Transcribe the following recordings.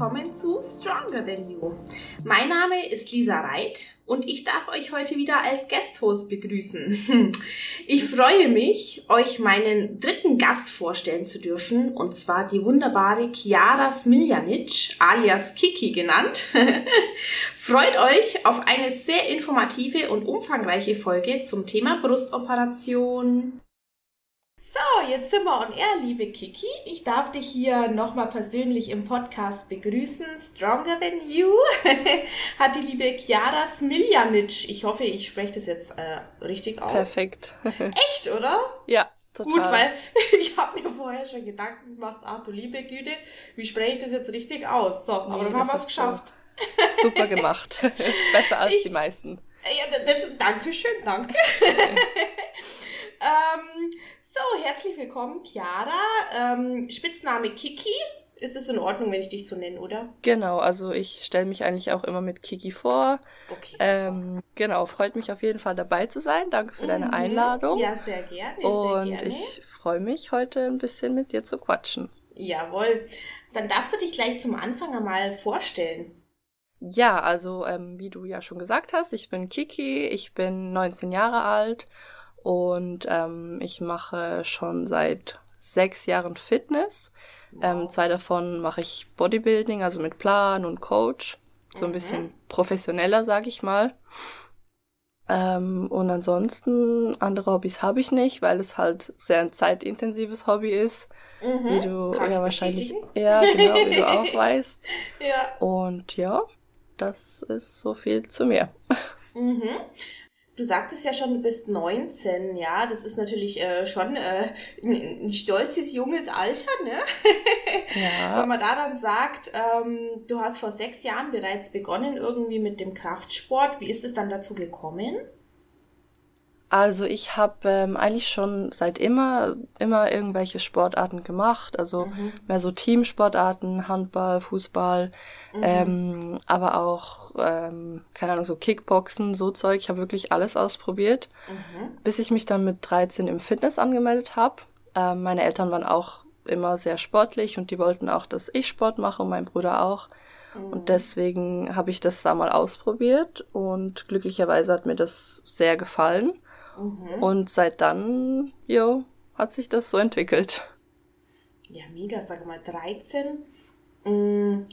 willkommen zu Stronger Than You. Mein Name ist Lisa Reit und ich darf euch heute wieder als Guest-Host begrüßen. Ich freue mich, euch meinen dritten Gast vorstellen zu dürfen und zwar die wunderbare Chiara Smiljanic, alias Kiki genannt. Freut euch auf eine sehr informative und umfangreiche Folge zum Thema Brustoperation. So, jetzt sind wir on air, liebe Kiki. Ich darf dich hier nochmal persönlich im Podcast begrüßen. Stronger Than You hat die liebe Chiara Smiljanic. Ich hoffe, ich spreche das jetzt äh, richtig aus. Perfekt. Echt, oder? Ja, total. Gut, weil ich habe mir vorher schon Gedanken gemacht, ach du liebe Güte, wie spreche ich das jetzt richtig aus? So, aber dann haben wir es geschafft. Super gemacht. Besser als ich, die meisten. Ja, das, danke schön, danke. ähm, so, herzlich willkommen, Chiara. Ähm, Spitzname Kiki. Ist es in Ordnung, wenn ich dich so nenne, oder? Genau, also ich stelle mich eigentlich auch immer mit Kiki vor. Okay. Ähm, genau, freut mich auf jeden Fall dabei zu sein. Danke für mhm. deine Einladung. Ja, sehr gerne. Und sehr gerne. ich freue mich, heute ein bisschen mit dir zu quatschen. Jawohl. Dann darfst du dich gleich zum Anfang einmal vorstellen. Ja, also ähm, wie du ja schon gesagt hast, ich bin Kiki, ich bin 19 Jahre alt und ähm, ich mache schon seit sechs Jahren Fitness. Ähm, zwei davon mache ich Bodybuilding, also mit Plan und Coach. So ein mhm. bisschen professioneller, sag ich mal. Ähm, und ansonsten andere Hobbys habe ich nicht, weil es halt sehr ein zeitintensives Hobby ist. Mhm. Wie du Kann ja wahrscheinlich, ja, genau, wie du auch weißt. Ja. Und ja, das ist so viel zu mir. Mhm. Du sagtest ja schon, du bist 19, ja, das ist natürlich äh, schon äh, ein, ein, stolzes, junges Alter, ne? Ja. Wenn man da dann sagt, ähm, du hast vor sechs Jahren bereits begonnen irgendwie mit dem Kraftsport, wie ist es dann dazu gekommen? Also ich habe ähm, eigentlich schon seit immer immer irgendwelche Sportarten gemacht, also mhm. mehr so Teamsportarten, Handball, Fußball, mhm. ähm, aber auch ähm, keine Ahnung so Kickboxen, so Zeug. Ich habe wirklich alles ausprobiert, mhm. bis ich mich dann mit 13 im Fitness angemeldet habe. Ähm, meine Eltern waren auch immer sehr sportlich und die wollten auch, dass ich Sport mache und mein Bruder auch. Und mhm. deswegen habe ich das da mal ausprobiert und glücklicherweise hat mir das sehr gefallen. Mhm. Und seit dann, jo, hat sich das so entwickelt. Ja, mega, sag mal, 13. Mm,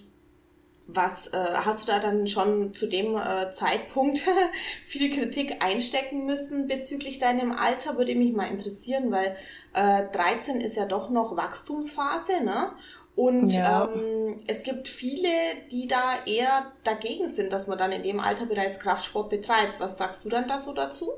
was äh, hast du da dann schon zu dem äh, Zeitpunkt viel Kritik einstecken müssen bezüglich deinem Alter? Würde mich mal interessieren, weil äh, 13 ist ja doch noch Wachstumsphase, ne? Und ja. ähm, es gibt viele, die da eher dagegen sind, dass man dann in dem Alter bereits Kraftsport betreibt. Was sagst du dann da so dazu?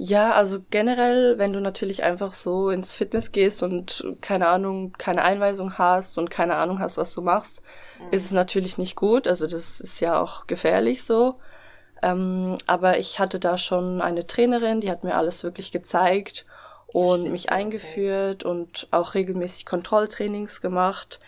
Ja, also generell, wenn du natürlich einfach so ins Fitness gehst und keine Ahnung, keine Einweisung hast und keine Ahnung hast, was du machst, mhm. ist es natürlich nicht gut. Also das ist ja auch gefährlich so. Ähm, aber ich hatte da schon eine Trainerin, die hat mir alles wirklich gezeigt und mich eingeführt okay. und auch regelmäßig Kontrolltrainings gemacht.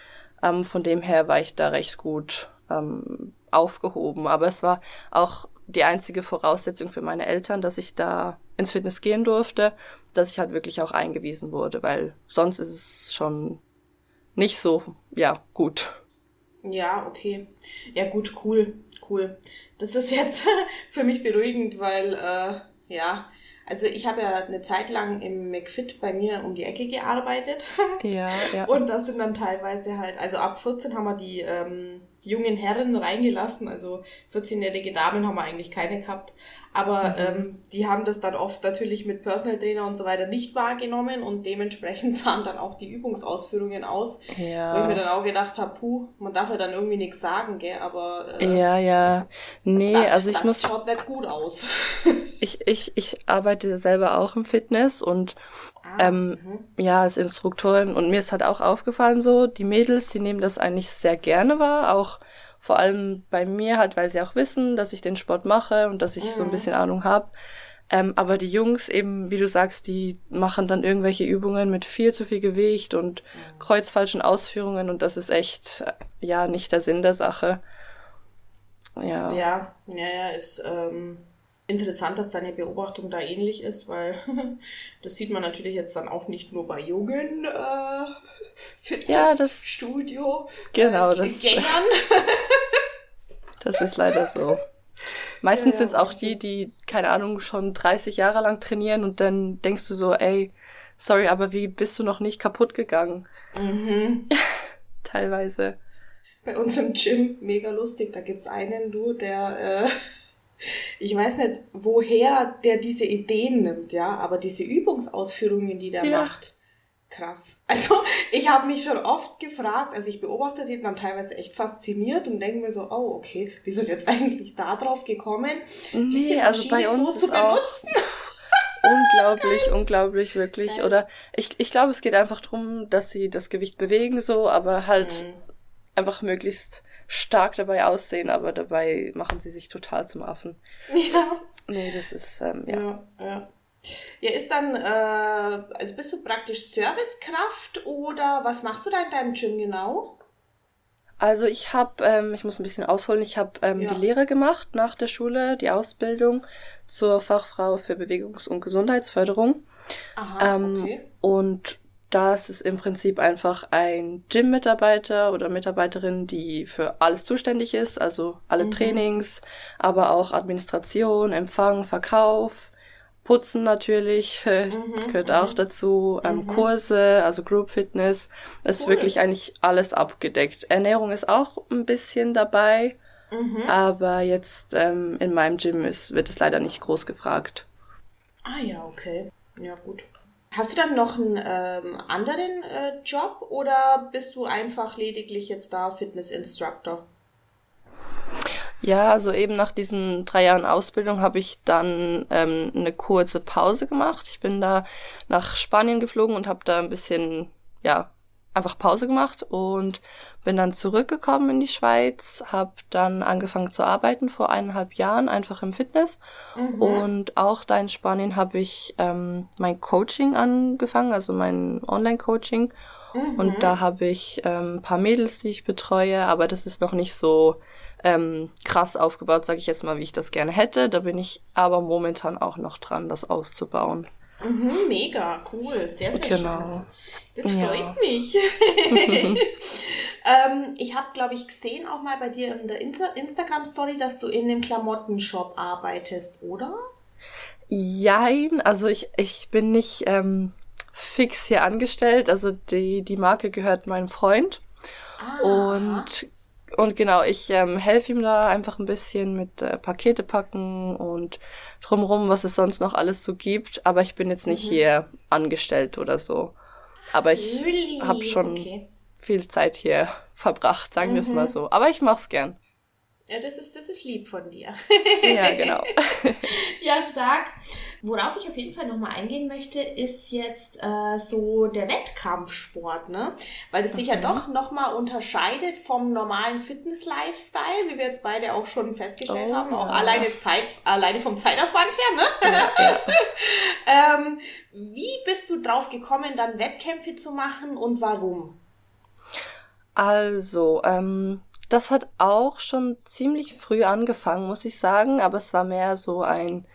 Ähm, von dem her war ich da recht gut ähm, aufgehoben. Aber es war auch die einzige Voraussetzung für meine Eltern, dass ich da ins Fitness gehen durfte, dass ich halt wirklich auch eingewiesen wurde, weil sonst ist es schon nicht so, ja, gut. Ja, okay. Ja, gut, cool, cool. Das ist jetzt für mich beruhigend, weil, äh, ja, also ich habe ja eine Zeit lang im McFit bei mir um die Ecke gearbeitet. Ja, ja. Und das sind dann teilweise halt, also ab 14 haben wir die ähm, jungen Herren reingelassen, also 14-jährige Damen haben wir eigentlich keine gehabt. Aber mhm. ähm, die haben das dann oft natürlich mit Personal Trainer und so weiter nicht wahrgenommen und dementsprechend sahen dann auch die Übungsausführungen aus. Ja. Wo ich mir dann auch gedacht habe, puh, man darf ja dann irgendwie nichts sagen, gell, aber äh, Ja, ja. Nee, das, also ich das muss. schaut nicht gut aus. ich, ich, ich arbeite selber auch im Fitness und ah, ähm, mhm. ja, als Instruktorin und mir ist halt auch aufgefallen so, die Mädels, die nehmen das eigentlich sehr gerne wahr, auch vor allem bei mir halt, weil sie auch wissen, dass ich den Sport mache und dass ich mhm. so ein mhm. bisschen Ahnung habe. Ähm, aber die Jungs eben, wie du sagst, die machen dann irgendwelche Übungen mit viel zu viel Gewicht und mhm. kreuzfalschen Ausführungen und das ist echt, äh, ja, nicht der Sinn der Sache. Ja. Ja, ja, ja, ist ähm, interessant, dass deine Beobachtung da ähnlich ist, weil das sieht man natürlich jetzt dann auch nicht nur bei Jungen, äh, ja, das Studio. Genau, äh, das. Gängern. Das ist leider so. Meistens Ja, sind es auch die, die, keine Ahnung, schon 30 Jahre lang trainieren und dann denkst du so, ey, sorry, aber wie bist du noch nicht kaputt gegangen? Mhm. Teilweise. Bei uns im Gym, mega lustig, da gibt's einen, du, der, äh, ich weiß nicht, woher der diese Ideen nimmt, ja, aber diese Übungsausführungen, die der Ja. macht, krass. Also, ich habe mich schon oft gefragt, also ich beobachte den dann teilweise echt fasziniert und denke mir so, oh, okay, wie sind jetzt eigentlich da drauf gekommen? Nee, also bei uns so ist zu auch unglaublich, unglaublich, wirklich. Geil. Oder ich, ich glaube, es geht einfach drum, dass sie das Gewicht bewegen so, aber halt Mhm. einfach möglichst stark dabei aussehen, aber dabei machen sie sich total zum Affen. Ja. Nee, das ist, ähm, ja. Ja, ja. Ja, ist dann, äh, also bist du praktisch Servicekraft oder was machst du da in deinem Gym genau? Also ich habe, ähm, ich muss ein bisschen ausholen, ich habe ähm, Ja. die Lehre gemacht nach der Schule, die Ausbildung zur Fachfrau für Bewegungs- und Gesundheitsförderung. Aha, Ähm, okay. Und das ist im Prinzip einfach ein Gym-Mitarbeiter oder Mitarbeiterin, die für alles zuständig ist, also alle Mhm. Trainings, aber auch Administration, Empfang, Verkauf, Putzen natürlich, äh, Mhm, gehört auch dazu, ähm, Kurse, also Group Fitness, ist Cool. wirklich eigentlich alles abgedeckt. Ernährung ist auch ein bisschen dabei, Mhm. aber jetzt ähm, in meinem Gym ist, wird es leider nicht groß gefragt. Ah ja, okay. Ja, gut. Hast du dann noch einen ähm, anderen äh, Job oder bist du einfach lediglich jetzt da Fitness-Instructor? Ja, also eben nach diesen drei Jahren Ausbildung habe ich dann ähm, eine kurze Pause gemacht. Ich bin da nach Spanien geflogen und habe da ein bisschen, ja, einfach Pause gemacht und bin dann zurückgekommen in die Schweiz, habe dann angefangen zu arbeiten vor eineinhalb Jahren, einfach im Fitness. Und auch da in Spanien habe ich ähm, mein Coaching angefangen, also mein Online-Coaching. Und da habe ich ähm, ein paar Mädels, die ich betreue, aber das ist noch nicht so ähm, krass aufgebaut, sage ich jetzt mal, wie ich das gerne hätte. Da bin ich aber momentan auch noch dran, das auszubauen. Mhm, mega, cool, sehr, sehr Genau. schön. Das Ja. freut mich. ähm, ich habe, glaube ich, gesehen auch mal bei dir in der Insta Instagram-Story, dass du in dem Klamottenshop arbeitest, oder? Jein, also ich, ich bin nicht ähm, fix hier angestellt. Also die, die Marke gehört meinem Freund. Ah, Und, und genau, ich ähm, helfe ihm da einfach ein bisschen mit äh, Pakete packen und drumrum, was es sonst noch alles so gibt. Aber ich bin jetzt nicht hier angestellt oder so. Aber ich Really? habe schon Okay. viel Zeit hier verbracht, sagen wir es mal so. Aber ich mach's gern. Ja, das ist, das ist lieb von dir. Ja, genau. Ja, stark. Worauf ich auf jeden Fall nochmal eingehen möchte, ist jetzt äh, so der Wettkampfsport, ne? Weil das sich ja doch nochmal unterscheidet vom normalen Fitness-Lifestyle, wie wir jetzt beide auch schon festgestellt Oh, haben, auch ja. alleine Zeit, alleine vom Zeitaufwand her, ne? ja, ja. Ähm, wie bist du drauf gekommen, dann Wettkämpfe zu machen und warum? Also, ähm, das hat auch schon ziemlich früh angefangen, muss ich sagen, aber es war mehr so ein,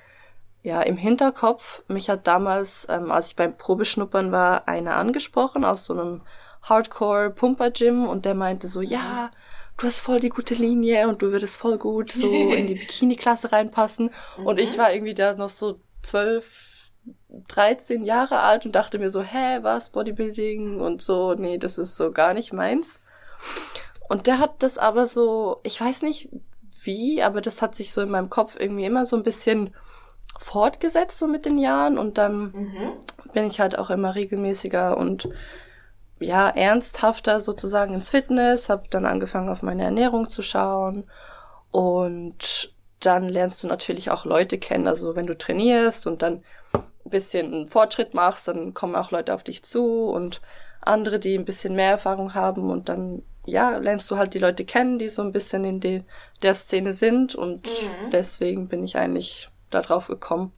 ja, im Hinterkopf. Mich hat damals, ähm, als ich beim Probeschnuppern war, einer angesprochen aus so einem Hardcore-Pumper-Gym und der meinte so, ja, du hast voll die gute Linie und du würdest voll gut so in die Bikini-Klasse reinpassen. Und ich war irgendwie da noch so zwölf, 13 Jahre alt und dachte mir so, hä, was, Bodybuilding und so, nee, das ist so gar nicht meins. Und der hat das aber so, ich weiß nicht wie, aber das hat sich so in meinem Kopf irgendwie immer so ein bisschen fortgesetzt so mit den Jahren. Und dann bin ich halt auch immer regelmäßiger und ja, ernsthafter sozusagen ins Fitness, habe dann angefangen auf meine Ernährung zu schauen. Und dann lernst du natürlich auch Leute kennen, also wenn du trainierst und dann ein bisschen Fortschritt machst, dann kommen auch Leute auf dich zu und andere, die ein bisschen mehr Erfahrung haben. Und dann ja, lernst du halt die Leute kennen, die so ein bisschen in de, der Szene sind und deswegen bin ich eigentlich da drauf gekommen.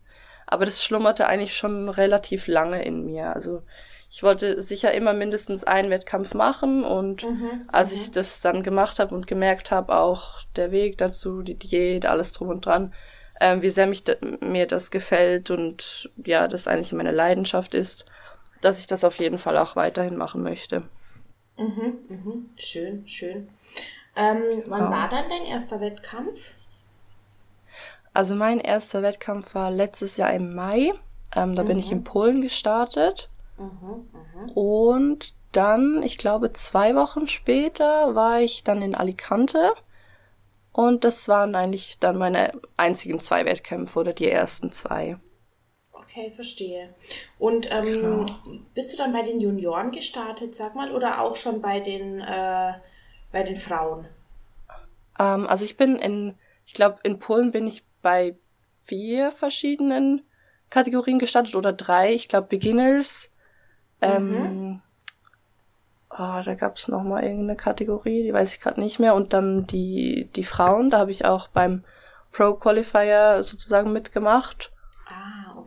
Aber das schlummerte eigentlich schon relativ lange in mir. Also ich wollte sicher immer mindestens einen Wettkampf machen und als ich das dann gemacht habe und gemerkt habe, auch der Weg dazu, die Diät, alles drum und dran, ähm, wie sehr mich da, mir das gefällt und ja, das eigentlich meine Leidenschaft ist, dass ich das auf jeden Fall auch weiterhin machen möchte. Mhm, mhm. Schön, schön. Ähm, wann Oh. war dann dein erster Wettkampf? Also mein erster Wettkampf war letztes Jahr im Mai. Ähm, da bin ich in Polen gestartet. Mhm, mhm. Und dann, ich glaube, zwei Wochen später war ich dann in Alicante. Und das waren eigentlich dann meine einzigen zwei Wettkämpfe oder die ersten zwei. Okay, verstehe. Und ähm, bist du dann bei den Junioren gestartet, sag mal, oder auch schon bei den, äh, bei den Frauen? Ähm, also ich bin in, ich glaube, in Polen bin ich bei vier verschiedenen Kategorien gestartet oder drei. Ich glaube Beginners. Ähm, ah, da gab es noch mal irgendeine Kategorie, die weiß ich gerade nicht mehr. Und dann die die Frauen. Da habe ich auch beim Pro Qualifier sozusagen mitgemacht.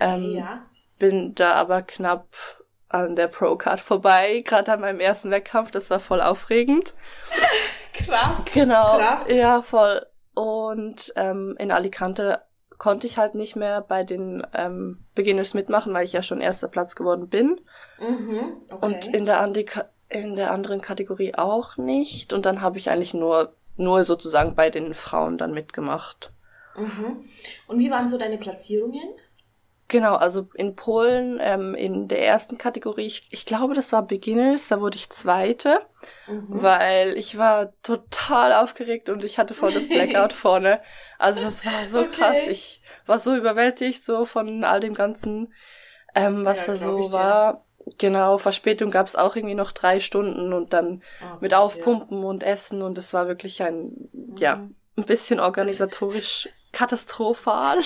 Ähm, ja. Bin da aber knapp an der Pro Card vorbei, gerade an meinem ersten Wettkampf. Das war voll aufregend. Krass. Genau. Krass. Ja, voll. Und ähm, in Alicante konnte ich halt nicht mehr bei den ähm, Beginners mitmachen, weil ich ja schon erster Platz geworden bin. Mhm, okay. Und in der, in der anderen Kategorie auch nicht. Und dann habe ich eigentlich nur, nur sozusagen bei den Frauen dann mitgemacht. mhm. Und wie waren so deine Platzierungen? Genau, also in Polen ähm, in der ersten Kategorie, ich, ich glaube, das war Beginners, da wurde ich Zweite, Mhm. weil ich war total aufgeregt und ich hatte voll das Blackout vorne. Also das war so Okay. krass. Ich war so überwältigt so von all dem ganzen, ähm, was Ja, da so war. Genau, Verspätung gab's auch irgendwie noch drei Stunden und dann Ah, mit ja. Aufpumpen und Essen und es war wirklich ein, ja, Mhm. ein bisschen organisatorisch katastrophal.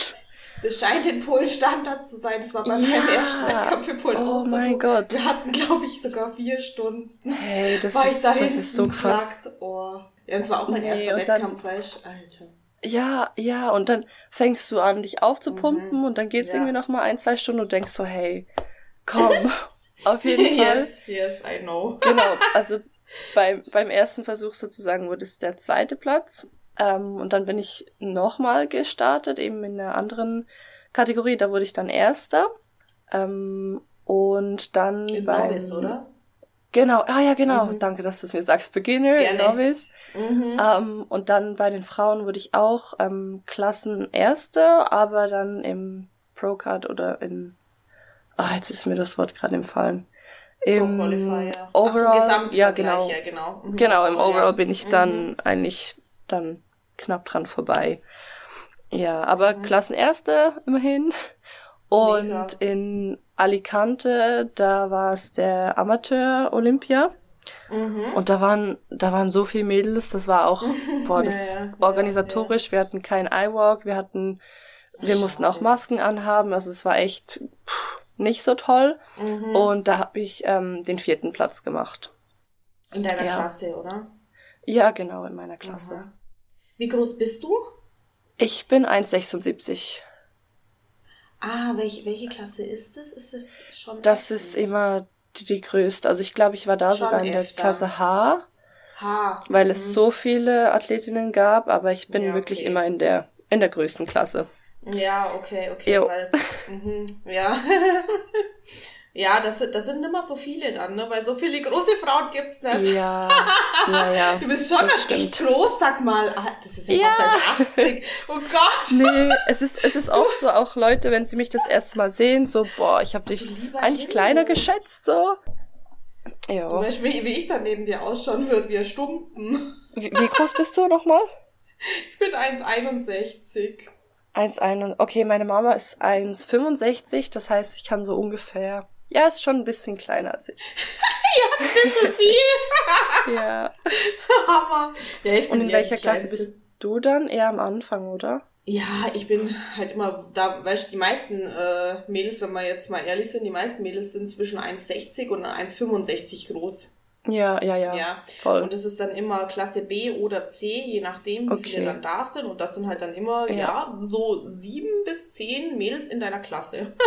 Das scheint in Polen Standard zu sein. Das war bei meinem Ja. ersten Wettkampf für Polen Oh so. mein Du- Gott. Wir hatten, glaube ich, sogar vier Stunden. Hey, das war ich ist, da das ist so krass. Oh. Ja, das war auch mein Nee, erster dann- Wettkampf, weißt du? Alter. Ja, ja, und dann fängst du an, dich aufzupumpen Mhm. und dann geht's Ja. irgendwie noch mal ein, zwei Stunden und denkst so, hey, komm, auf jeden Fall. yes, yes, I know. Genau, also beim, beim ersten Versuch sozusagen wurde es der zweite Platz. Ähm, und dann bin ich nochmal gestartet, eben in einer anderen Kategorie, da wurde ich dann Erster. Ähm, und dann In beim... Novice, oder? Genau, ah ja, genau, Mhm. danke, dass du es mir sagst. Beginner, Gerne. Novice. Mhm. Ähm, und dann bei den Frauen wurde ich auch ähm, Klassenerste, aber dann im Pro-Card oder in. Ah, jetzt ist mir das Wort gerade entfallen. Im Qualifier. Ach so, Overall, Gesamtvergleich, ja genau, Ja, genau. Mhm. genau im Ja. Overall bin ich dann Mhm. eigentlich dann knapp dran vorbei. Ja, aber Mhm. Klassenerste immerhin. Und Mega. in Alicante, da war es der Amateur Olympia. Mhm. Und da waren, da waren so viele Mädels, das war auch, boah, das Ja, ja, organisatorisch, wir hatten keinen Eye-Walk, wir hatten, wir mussten auch Schade. Masken anhaben, also es war echt pff, nicht so toll. Mhm. Und da habe ich ähm, den vierten Platz gemacht. In deiner Ja. Klasse, oder? Ja, genau, in meiner Klasse. Mhm. Wie groß bist du? Ich bin 1,76. Ah, welche, welche Klasse ist es? Ist es schon Das F? ist immer die, die größte. Also ich glaube, ich war da Schon sogar in der dann. Klasse H, H. weil Mhm. es so viele Athletinnen gab, aber ich bin Ja, wirklich okay. immer in der, in der größten Klasse. Ja, okay, okay, Jo. weil, mhm, ja. ja, das, sind- das sind immer so viele dann, ne? Weil so viele große Frauen gibt's nicht. Ja, ja, ja. Du bist schon das echt groß, sag mal. Ah, das ist ja, Ja. fast ein 80. Oh Gott. Nee, es ist, es ist oft so, auch Leute, wenn sie mich das erste Mal sehen, so, boah, ich habe dich Lieber eigentlich Himmel. kleiner geschätzt, so. Du Ja. weißt, wie, wie ich dann neben dir ausschauen würde, wie ein Stumpen. Wie, wie groß bist du nochmal? Ich bin 1,61. 1,1. Okay, meine Mama ist 1,65, das heißt, ich kann so ungefähr. Ja, ist schon ein bisschen kleiner als ich. Bisschen viel. Ja. Hammer. Ja, ich bin Und in ja welcher Klasse bist du dann? Eher am Anfang, oder? Ja, ich bin halt immer, da, weißt du, die meisten äh, Mädels, wenn wir jetzt mal ehrlich sind, die meisten Mädels sind zwischen 1,60 und 1,65 groß. Ja, ja, ja. Ja. Voll. Und das ist dann immer Klasse B oder C, je nachdem, wie viele Okay. dann da sind. Und das sind halt dann immer, ja, Ja. so sieben bis zehn Mädels in deiner Klasse.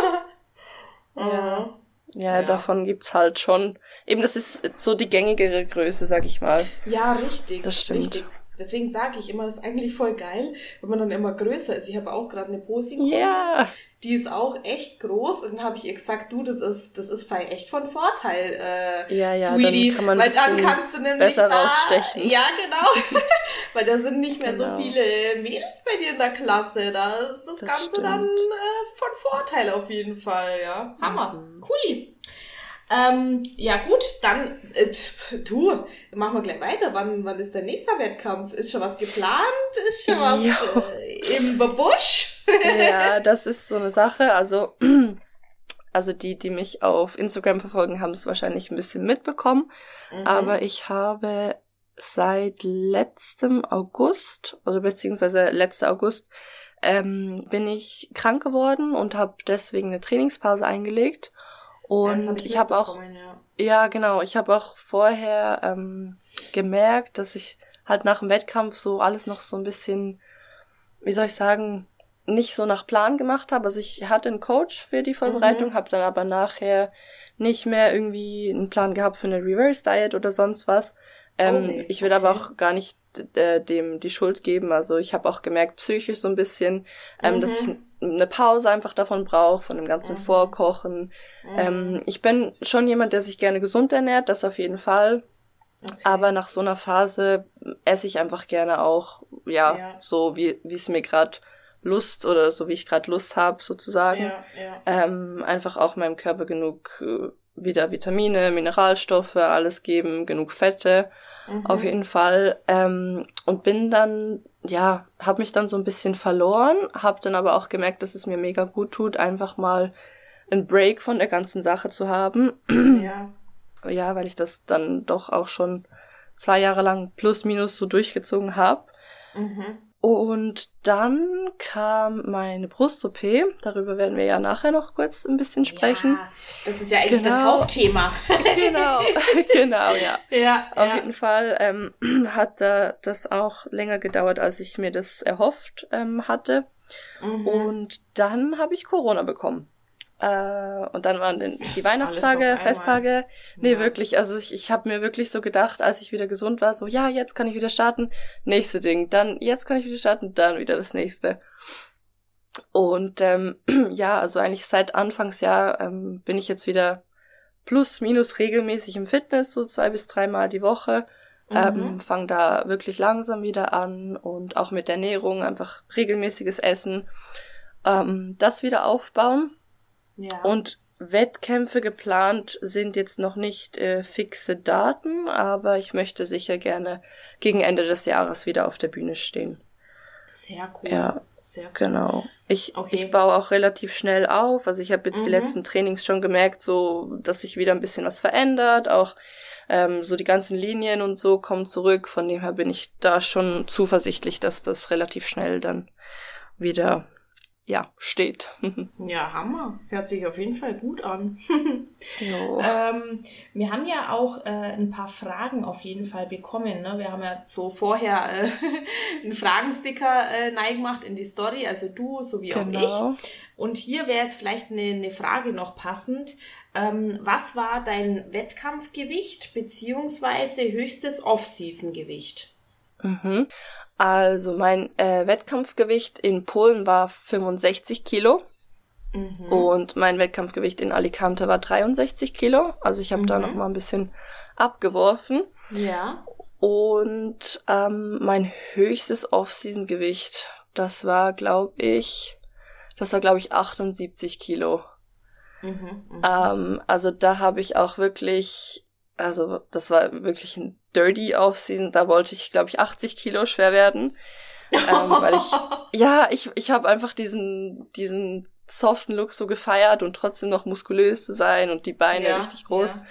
Ja. Ja, Ja. davon gibt's halt schon. Eben, das ist so die gängigere Größe, sag ich mal. Ja, richtig. Das stimmt. Richtig. Deswegen sage ich immer, das ist eigentlich voll geil, wenn man dann immer größer ist. Ich habe auch gerade eine Posing. Ja. Die ist auch echt groß und dann habe ich gesagt, du, das ist, das ist echt von Vorteil, äh, ja, ja, Sweetie, dann kann man weil dann kannst du nämlich besser da, rausstechen. Ja, genau. weil da sind nicht mehr Genau. so viele Mädels bei dir in der Klasse. Da ist das, Das Ganze stimmt. dann äh, von Vorteil auf jeden Fall, ja. Hammer. Mhm. Cool. Ähm, ja gut, dann äh, du, machen wir gleich weiter. Wann, wann ist der nächste Wettkampf? Ist schon was geplant? Ist schon was äh, im Busch? ja, das ist so eine Sache. Also, also die, die mich auf Instagram verfolgen, haben es wahrscheinlich ein bisschen mitbekommen. Mhm. Aber ich habe seit letztem August, also beziehungsweise letzter August, ähm, bin ich krank geworden und habe deswegen eine Trainingspause eingelegt. Ja, das Und ich habe auch ja. Ja, genau. Ich habe auch vorher ähm, gemerkt, dass ich halt nach dem Wettkampf so alles noch so ein bisschen, wie soll ich sagen, nicht so nach Plan gemacht habe. Also ich hatte einen Coach für die Vorbereitung, Mhm. habe dann aber nachher nicht mehr irgendwie einen Plan gehabt für eine Reverse Diet oder sonst was. Ähm, Oh, nee. Ich will aber Okay. auch gar nicht äh, dem die Schuld geben. Also ich habe auch gemerkt, psychisch so ein bisschen, ähm, dass ich Mhm. eine Pause einfach davon brauche, von dem ganzen Mhm. Vorkochen. Mhm. Ähm, ich bin schon jemand, der sich gerne gesund ernährt, das auf jeden Fall. Okay. Aber nach so einer Phase esse ich einfach gerne auch, ja, Ja. so wie wie es mir gerade Lust oder so wie ich gerade Lust habe, sozusagen. ja, ja. Ähm, einfach auch meinem Körper genug äh, wieder Vitamine, Mineralstoffe, alles geben, genug Fette, Mhm. auf jeden Fall. Ähm, und bin dann, ja, habe mich dann so ein bisschen verloren, habe dann aber auch gemerkt, dass es mir mega gut tut, einfach mal einen Break von der ganzen Sache zu haben. Ja. Ja, weil ich das dann doch auch schon zwei Jahre lang plus minus so durchgezogen habe. Mhm. Und dann kam meine Brust-OP. Darüber werden wir ja nachher noch kurz ein bisschen sprechen. Ja, das ist ja eigentlich das Genau. Hauptthema. genau, genau, ja. ja, Auf ja. jeden Fall ähm, hat da das auch länger gedauert, als ich mir das erhofft ähm, hatte. Mhm. Und dann habe ich Corona bekommen. Äh, und dann waren die Weihnachtstage. Festtage. Nee, Ja. wirklich. Also ich, ich habe mir wirklich so gedacht, als ich wieder gesund war, so ja, jetzt kann ich wieder starten. Nächste Ding. Dann, jetzt kann ich wieder starten, dann wieder das nächste. Und ähm, ja, also eigentlich seit Anfangsjahr ähm, bin ich jetzt wieder plus minus regelmäßig im Fitness, so zwei bis dreimal die Woche. Ähm, Mhm. fang da wirklich langsam wieder an und auch mit der Ernährung einfach regelmäßiges Essen, ähm, das wieder aufbauen. Ja. Und Wettkämpfe geplant sind jetzt noch nicht äh, fixe Daten, aber ich möchte sicher gerne gegen Ende des Jahres wieder auf der Bühne stehen. Sehr cool. Ja. Sehr cool. Genau. Ich, Okay. ich baue auch relativ schnell auf. Also ich habe jetzt die Mhm. letzten Trainings schon gemerkt, so dass sich wieder ein bisschen was verändert. Auch ähm, so die ganzen Linien und so kommen zurück. Von dem her bin ich da schon zuversichtlich, dass das relativ schnell dann wieder ja steht. Ja, Hammer. Hört sich auf jeden Fall gut an. Ähm, wir haben ja auch äh, ein paar Fragen auf jeden Fall bekommen. Ne? Wir haben ja so vorher äh, einen Fragensticker äh, neigemacht in die Story, also du sowie auch Genau. ich. Und hier wäre jetzt vielleicht eine, eine Frage noch passend. Ähm, was war dein Wettkampfgewicht beziehungsweise höchstes Off-Season-Gewicht? Mhm. Also mein äh, Wettkampfgewicht in Polen war 65 Kilo Mhm. und mein Wettkampfgewicht in Alicante war 63 Kilo. Also ich habe da Mhm. noch mal ein bisschen abgeworfen. Ja. Und ähm, mein höchstes Off-Season-Gewicht, das war, glaube ich, das war, glaube ich, 78 Kilo. Mhm. Mhm. Ähm, also da habe ich auch wirklich, also das war wirklich ein dirty Off-Season. Da wollte ich, glaube ich, 80 Kilo schwer werden. ähm, weil ich, ja, ich, ich habe einfach diesen, diesen soften Look so gefeiert und trotzdem noch muskulös zu sein und die Beine Ja, richtig groß. ja.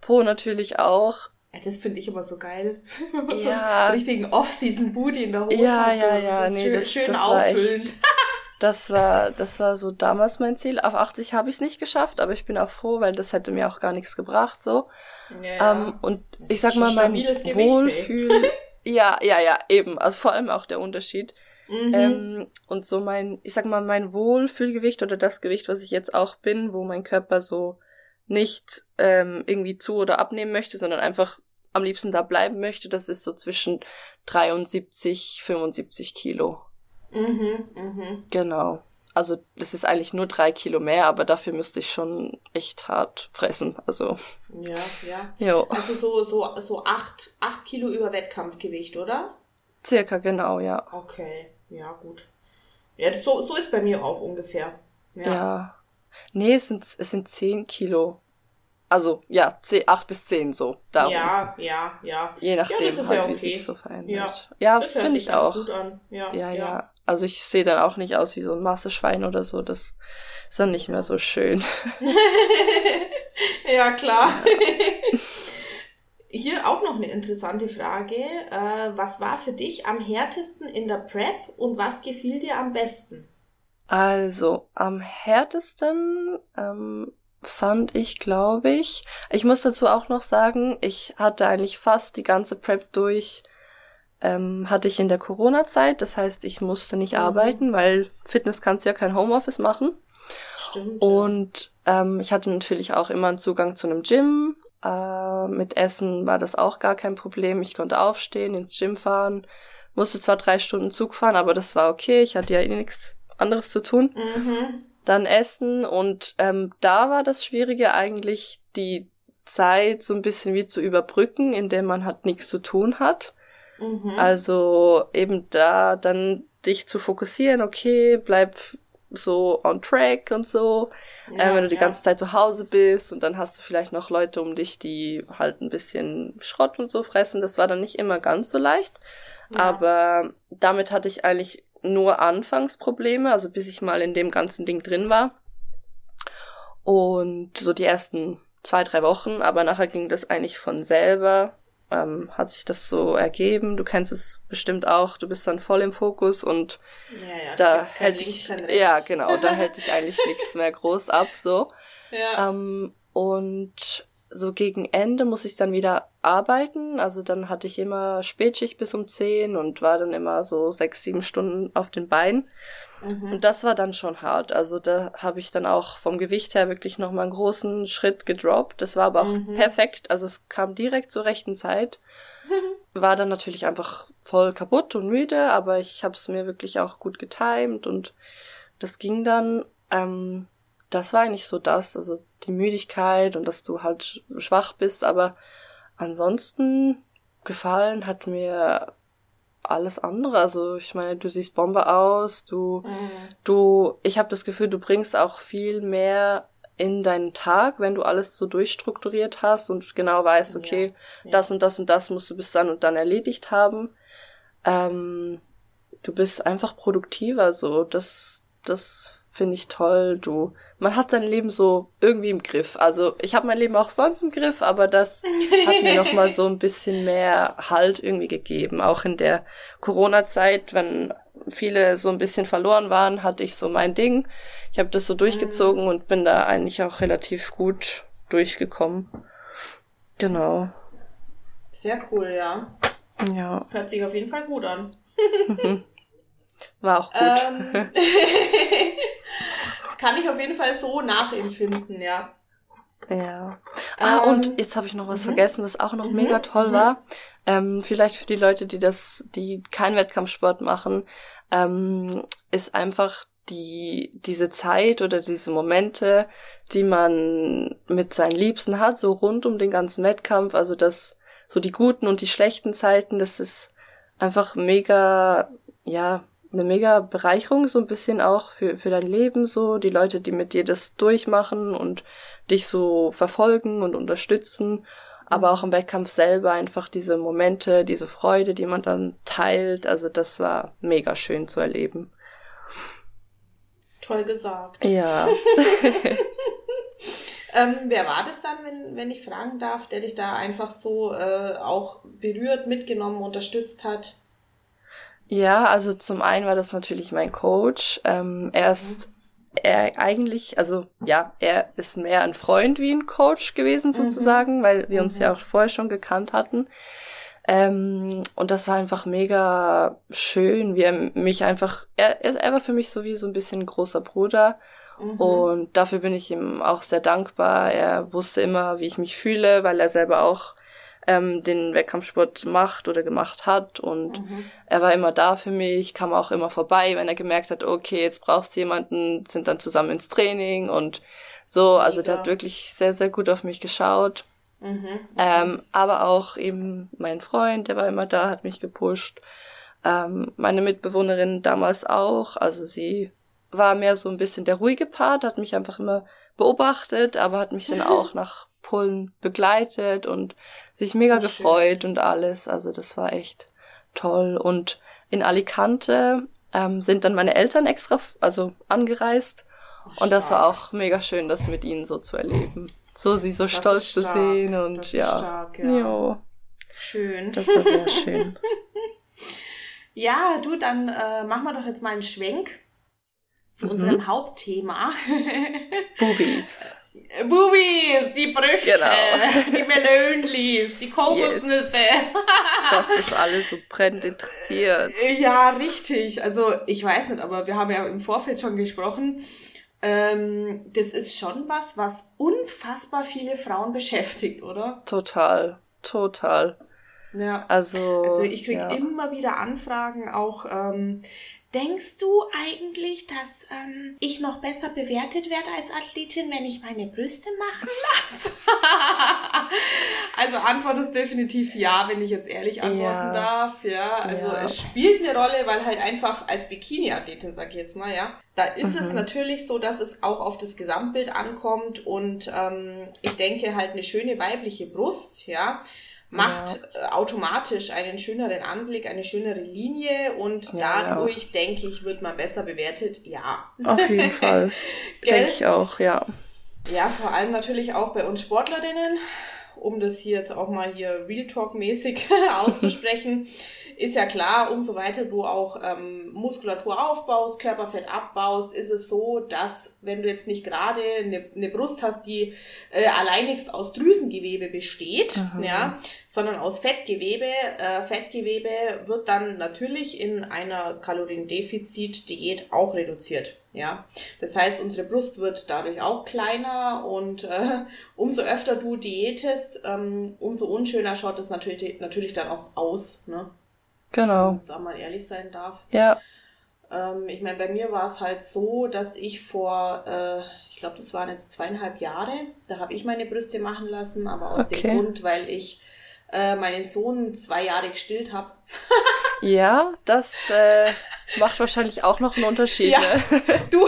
Po natürlich auch. Ja, das finde ich immer so geil. so Ja. einen richtigen Off-Season-Booty in der Hose. Ja, ja, das ja, ist nee, schön, das- schön das war echt-. Das war, das war so damals mein Ziel. Auf 80 habe ich es nicht geschafft, aber ich bin auch froh, weil das hätte mir auch gar nichts gebracht, so. Ja, Ähm, und ich sag mal, mein Gewicht, Wohlfühl, ja, ja, ja, eben. Also vor allem auch der Unterschied. mhm. Ähm, und so mein, ich sag mal, mein Wohlfühlgewicht oder das Gewicht, was ich jetzt auch bin, wo mein Körper so nicht ähm, irgendwie zu oder abnehmen möchte, sondern einfach am liebsten da bleiben möchte, das ist so zwischen 73, 75 Kilo. Mhm, mhm. Genau. Also das ist eigentlich nur drei Kilo mehr, aber dafür müsste ich schon echt hart fressen. Also. Ja, ja. Jo. Also so, so, so acht, acht Kilo über Wettkampfgewicht, oder? Circa, genau, ja. Okay, ja, gut. Ja, das, so, so ist bei mir auch ungefähr. Ja. ja. Nee, es sind, es sind zehn Kilo. Also, ja, 10, 8 bis 10 so. Darum. Ja, ja, ja. Je nachdem, ja, halt, ja wie okay. sich so verändert. Ja, ja das finde ich auch. Ja, Ja, ja. Also ich sehe dann auch nicht aus wie so ein Masseschwein oder so. Das ist dann nicht mehr so schön. ja, klar. Hier auch noch eine interessante Frage. Äh, was war für dich am härtesten in der Prep und was gefiel dir am besten? Also, am härtesten ähm, fand ich, glaube ich. Ich muss dazu auch noch sagen, ich hatte eigentlich fast die ganze Prep durch, ähm, hatte ich in der Corona-Zeit. Das heißt, ich musste nicht Mhm. arbeiten, weil Fitness kannst du ja kein Homeoffice machen. Stimmt. Und ähm, ich hatte natürlich auch immer einen Zugang zu einem Gym. Äh, mit Essen war das auch gar kein Problem. Ich konnte aufstehen, ins Gym fahren. Musste zwar drei Stunden Zug fahren, aber das war okay. Ich hatte ja eh nichts anderes zu tun. mhm. Dann Essen und ähm, da war das Schwierige eigentlich die Zeit so ein bisschen wie zu überbrücken, indem man halt nichts zu tun hat. Mhm. Also eben da dann dich zu fokussieren, okay, bleib so on track und so. Ja, äh, wenn du die ja. ganze Zeit zu Hause bist und dann hast du vielleicht noch Leute um dich, die halt ein bisschen Schrott und so fressen. Das war dann nicht immer ganz so leicht. Ja. Aber damit hatte ich eigentlich nur Anfangsprobleme, also bis ich mal in dem ganzen Ding drin war. Und so die ersten zwei, drei Wochen, aber nachher ging das eigentlich von selber, ähm, hat sich das so ergeben. Du kennst es bestimmt auch, du bist dann voll im Fokus und ja, ja, da hält Links, ich, kein Rechts. ja genau, da hält ich eigentlich nichts mehr groß ab, so. Ja. Ähm, und so gegen Ende muss ich dann wieder arbeiten. Also dann hatte ich immer Spätschicht bis um 10 und war dann immer so sechs, sieben Stunden auf den Beinen. Mhm. Und das war dann schon hart. Also da habe ich dann auch vom Gewicht her wirklich nochmal einen großen Schritt gedroppt. Das war aber auch Mhm. perfekt. Also es kam direkt zur rechten Zeit. War dann natürlich einfach voll kaputt und müde, aber ich habe es mir wirklich auch gut getimt und das ging dann. Ähm, das war eigentlich so das, also die Müdigkeit und dass du halt schwach bist, aber ansonsten gefallen hat mir alles andere. Also ich meine, du siehst Bombe aus, du Mhm. du, ich habe das Gefühl, du bringst auch viel mehr in deinen Tag, wenn du alles so durchstrukturiert hast und genau weißt, Ja, okay, ja. das und das und das musst du bis dann und dann erledigt haben. Ähm, du bist einfach produktiver, so das, das finde ich toll. Du, man hat sein Leben so irgendwie im Griff. Also ich habe mein Leben auch sonst im Griff, aber das hat mir noch mal so ein bisschen mehr Halt irgendwie gegeben. Auch in der Corona-Zeit, wenn viele so ein bisschen verloren waren, hatte ich so mein Ding. Ich habe das so durchgezogen und bin da eigentlich auch relativ gut durchgekommen. Genau. Sehr cool, ja. Ja, Hört sich auf jeden Fall gut an. war auch gut. Ähm, kann ich auf jeden Fall so nachempfinden, ja. Ja. Ah, Ähm, und jetzt habe ich noch was mhm. vergessen, was auch noch Mhm, mega toll mhm. war. Ähm, vielleicht für die Leute, die das, die keinen Wettkampfsport machen, ähm, ist einfach die, diese Zeit oder diese Momente, die man mit seinen Liebsten hat, so rund um den ganzen Wettkampf, also das, so die guten und die schlechten Zeiten, das ist einfach mega, ja, eine mega Bereicherung, so ein bisschen auch für, für dein Leben, so, die Leute, die mit dir das durchmachen und dich so verfolgen und unterstützen, aber auch im Wettkampf selber einfach diese Momente, diese Freude, die man dann teilt, also das war mega schön zu erleben. Toll gesagt. Ja. Ähm, wer war das dann, wenn, wenn ich fragen darf, der dich da einfach so äh, auch berührt, mitgenommen, unterstützt hat? Ja, also zum einen war das natürlich mein Coach. Ähm, er ist er eigentlich, also ja, er ist mehr ein Freund wie ein Coach gewesen sozusagen, weil wir uns Mhm. ja auch vorher schon gekannt hatten. Ähm, und das war einfach mega schön, wie er mich einfach, er, er er war für mich so wie so ein bisschen ein großer Bruder. Mhm. Und dafür bin ich ihm auch sehr dankbar. Er wusste immer, wie ich mich fühle, weil er selber auch ähm, den Wettkampfsport macht oder gemacht hat. Und mhm. er war immer da für mich, kam auch immer vorbei, wenn er gemerkt hat, okay, jetzt brauchst du jemanden, sind dann zusammen ins Training und so. Also der hat wirklich sehr, sehr gut auf mich geschaut. Mhm. Ähm, aber auch eben mein Freund, der war immer da, hat mich gepusht. Ähm, meine Mitbewohnerin damals auch. Also sie war mehr so ein bisschen der ruhige Part, hat mich einfach immer beobachtet, aber hat mich dann auch nach Polen begleitet und sich mega oh, gefreut schön. und alles. Also das war echt toll. Und in Alicante ähm, sind dann meine Eltern extra, also angereist. Oh, und das war auch mega schön, das mit ihnen so zu erleben. So sie so das stolz zu sehen und ja. Stark, ja. Jo. Schön. Das war sehr schön. ja, du, dann äh, machen wir doch jetzt mal einen Schwenk zu mhm. unserem Hauptthema. Bubis. Bubis, die Brüste, genau. die Melönlis, die Kokosnüsse. Yes. das ist alles so brennend interessiert. Ja, richtig. Also ich weiß nicht, aber wir haben ja im Vorfeld schon gesprochen. Ähm, das ist schon was, was unfassbar viele Frauen beschäftigt, oder? Total, total. Ja. Also, also ich kriege ja. immer wieder Anfragen, auch ähm, Denkst du eigentlich, dass ähm, ich noch besser bewertet werde als Athletin, wenn ich meine Brüste machen lasse? also Antwort ist definitiv ja, wenn ich jetzt ehrlich antworten ja. darf. Ja, also ja. es spielt eine Rolle, weil halt einfach als Bikini-Athletin, sag ich jetzt mal, ja, da ist mhm. es natürlich so, dass es auch auf das Gesamtbild ankommt und ähm, ich denke halt eine schöne weibliche Brust, ja, macht ja. Äh, automatisch einen schöneren Anblick, eine schönere Linie und ja, dadurch, ja. denke ich, wird man besser bewertet. Ja. Auf jeden Fall. denke ich auch, ja. Ja, vor allem natürlich auch bei uns Sportlerinnen, um das hier jetzt auch mal hier Real Talk-mäßig auszusprechen ist ja klar, umso weiter du auch ähm, Muskulatur aufbaust, Körperfett abbaust, ist es so, dass wenn du jetzt nicht gerade eine, eine Brust hast, die äh, alleinigst aus Drüsengewebe besteht, Aha. ja, sondern aus Fettgewebe, äh, Fettgewebe wird dann natürlich in einer Kaloriendefizit-Diät auch reduziert. Ja, das heißt, unsere Brust wird dadurch auch kleiner und äh, umso öfter du diätest, ähm, umso unschöner schaut es natürlich, natürlich dann auch aus. Ne? Genau. Wenn ich mal ehrlich sein darf. Ja. Ähm, ich meine, bei mir war es halt so, dass ich vor, äh, ich glaube, das waren jetzt zweieinhalb Jahre, da habe ich meine Brüste machen lassen, aber aus okay. dem Grund, weil ich äh, meinen Sohn zwei Jahre gestillt habe. ja, das äh, macht wahrscheinlich auch noch einen Unterschied. Ja, ne? du,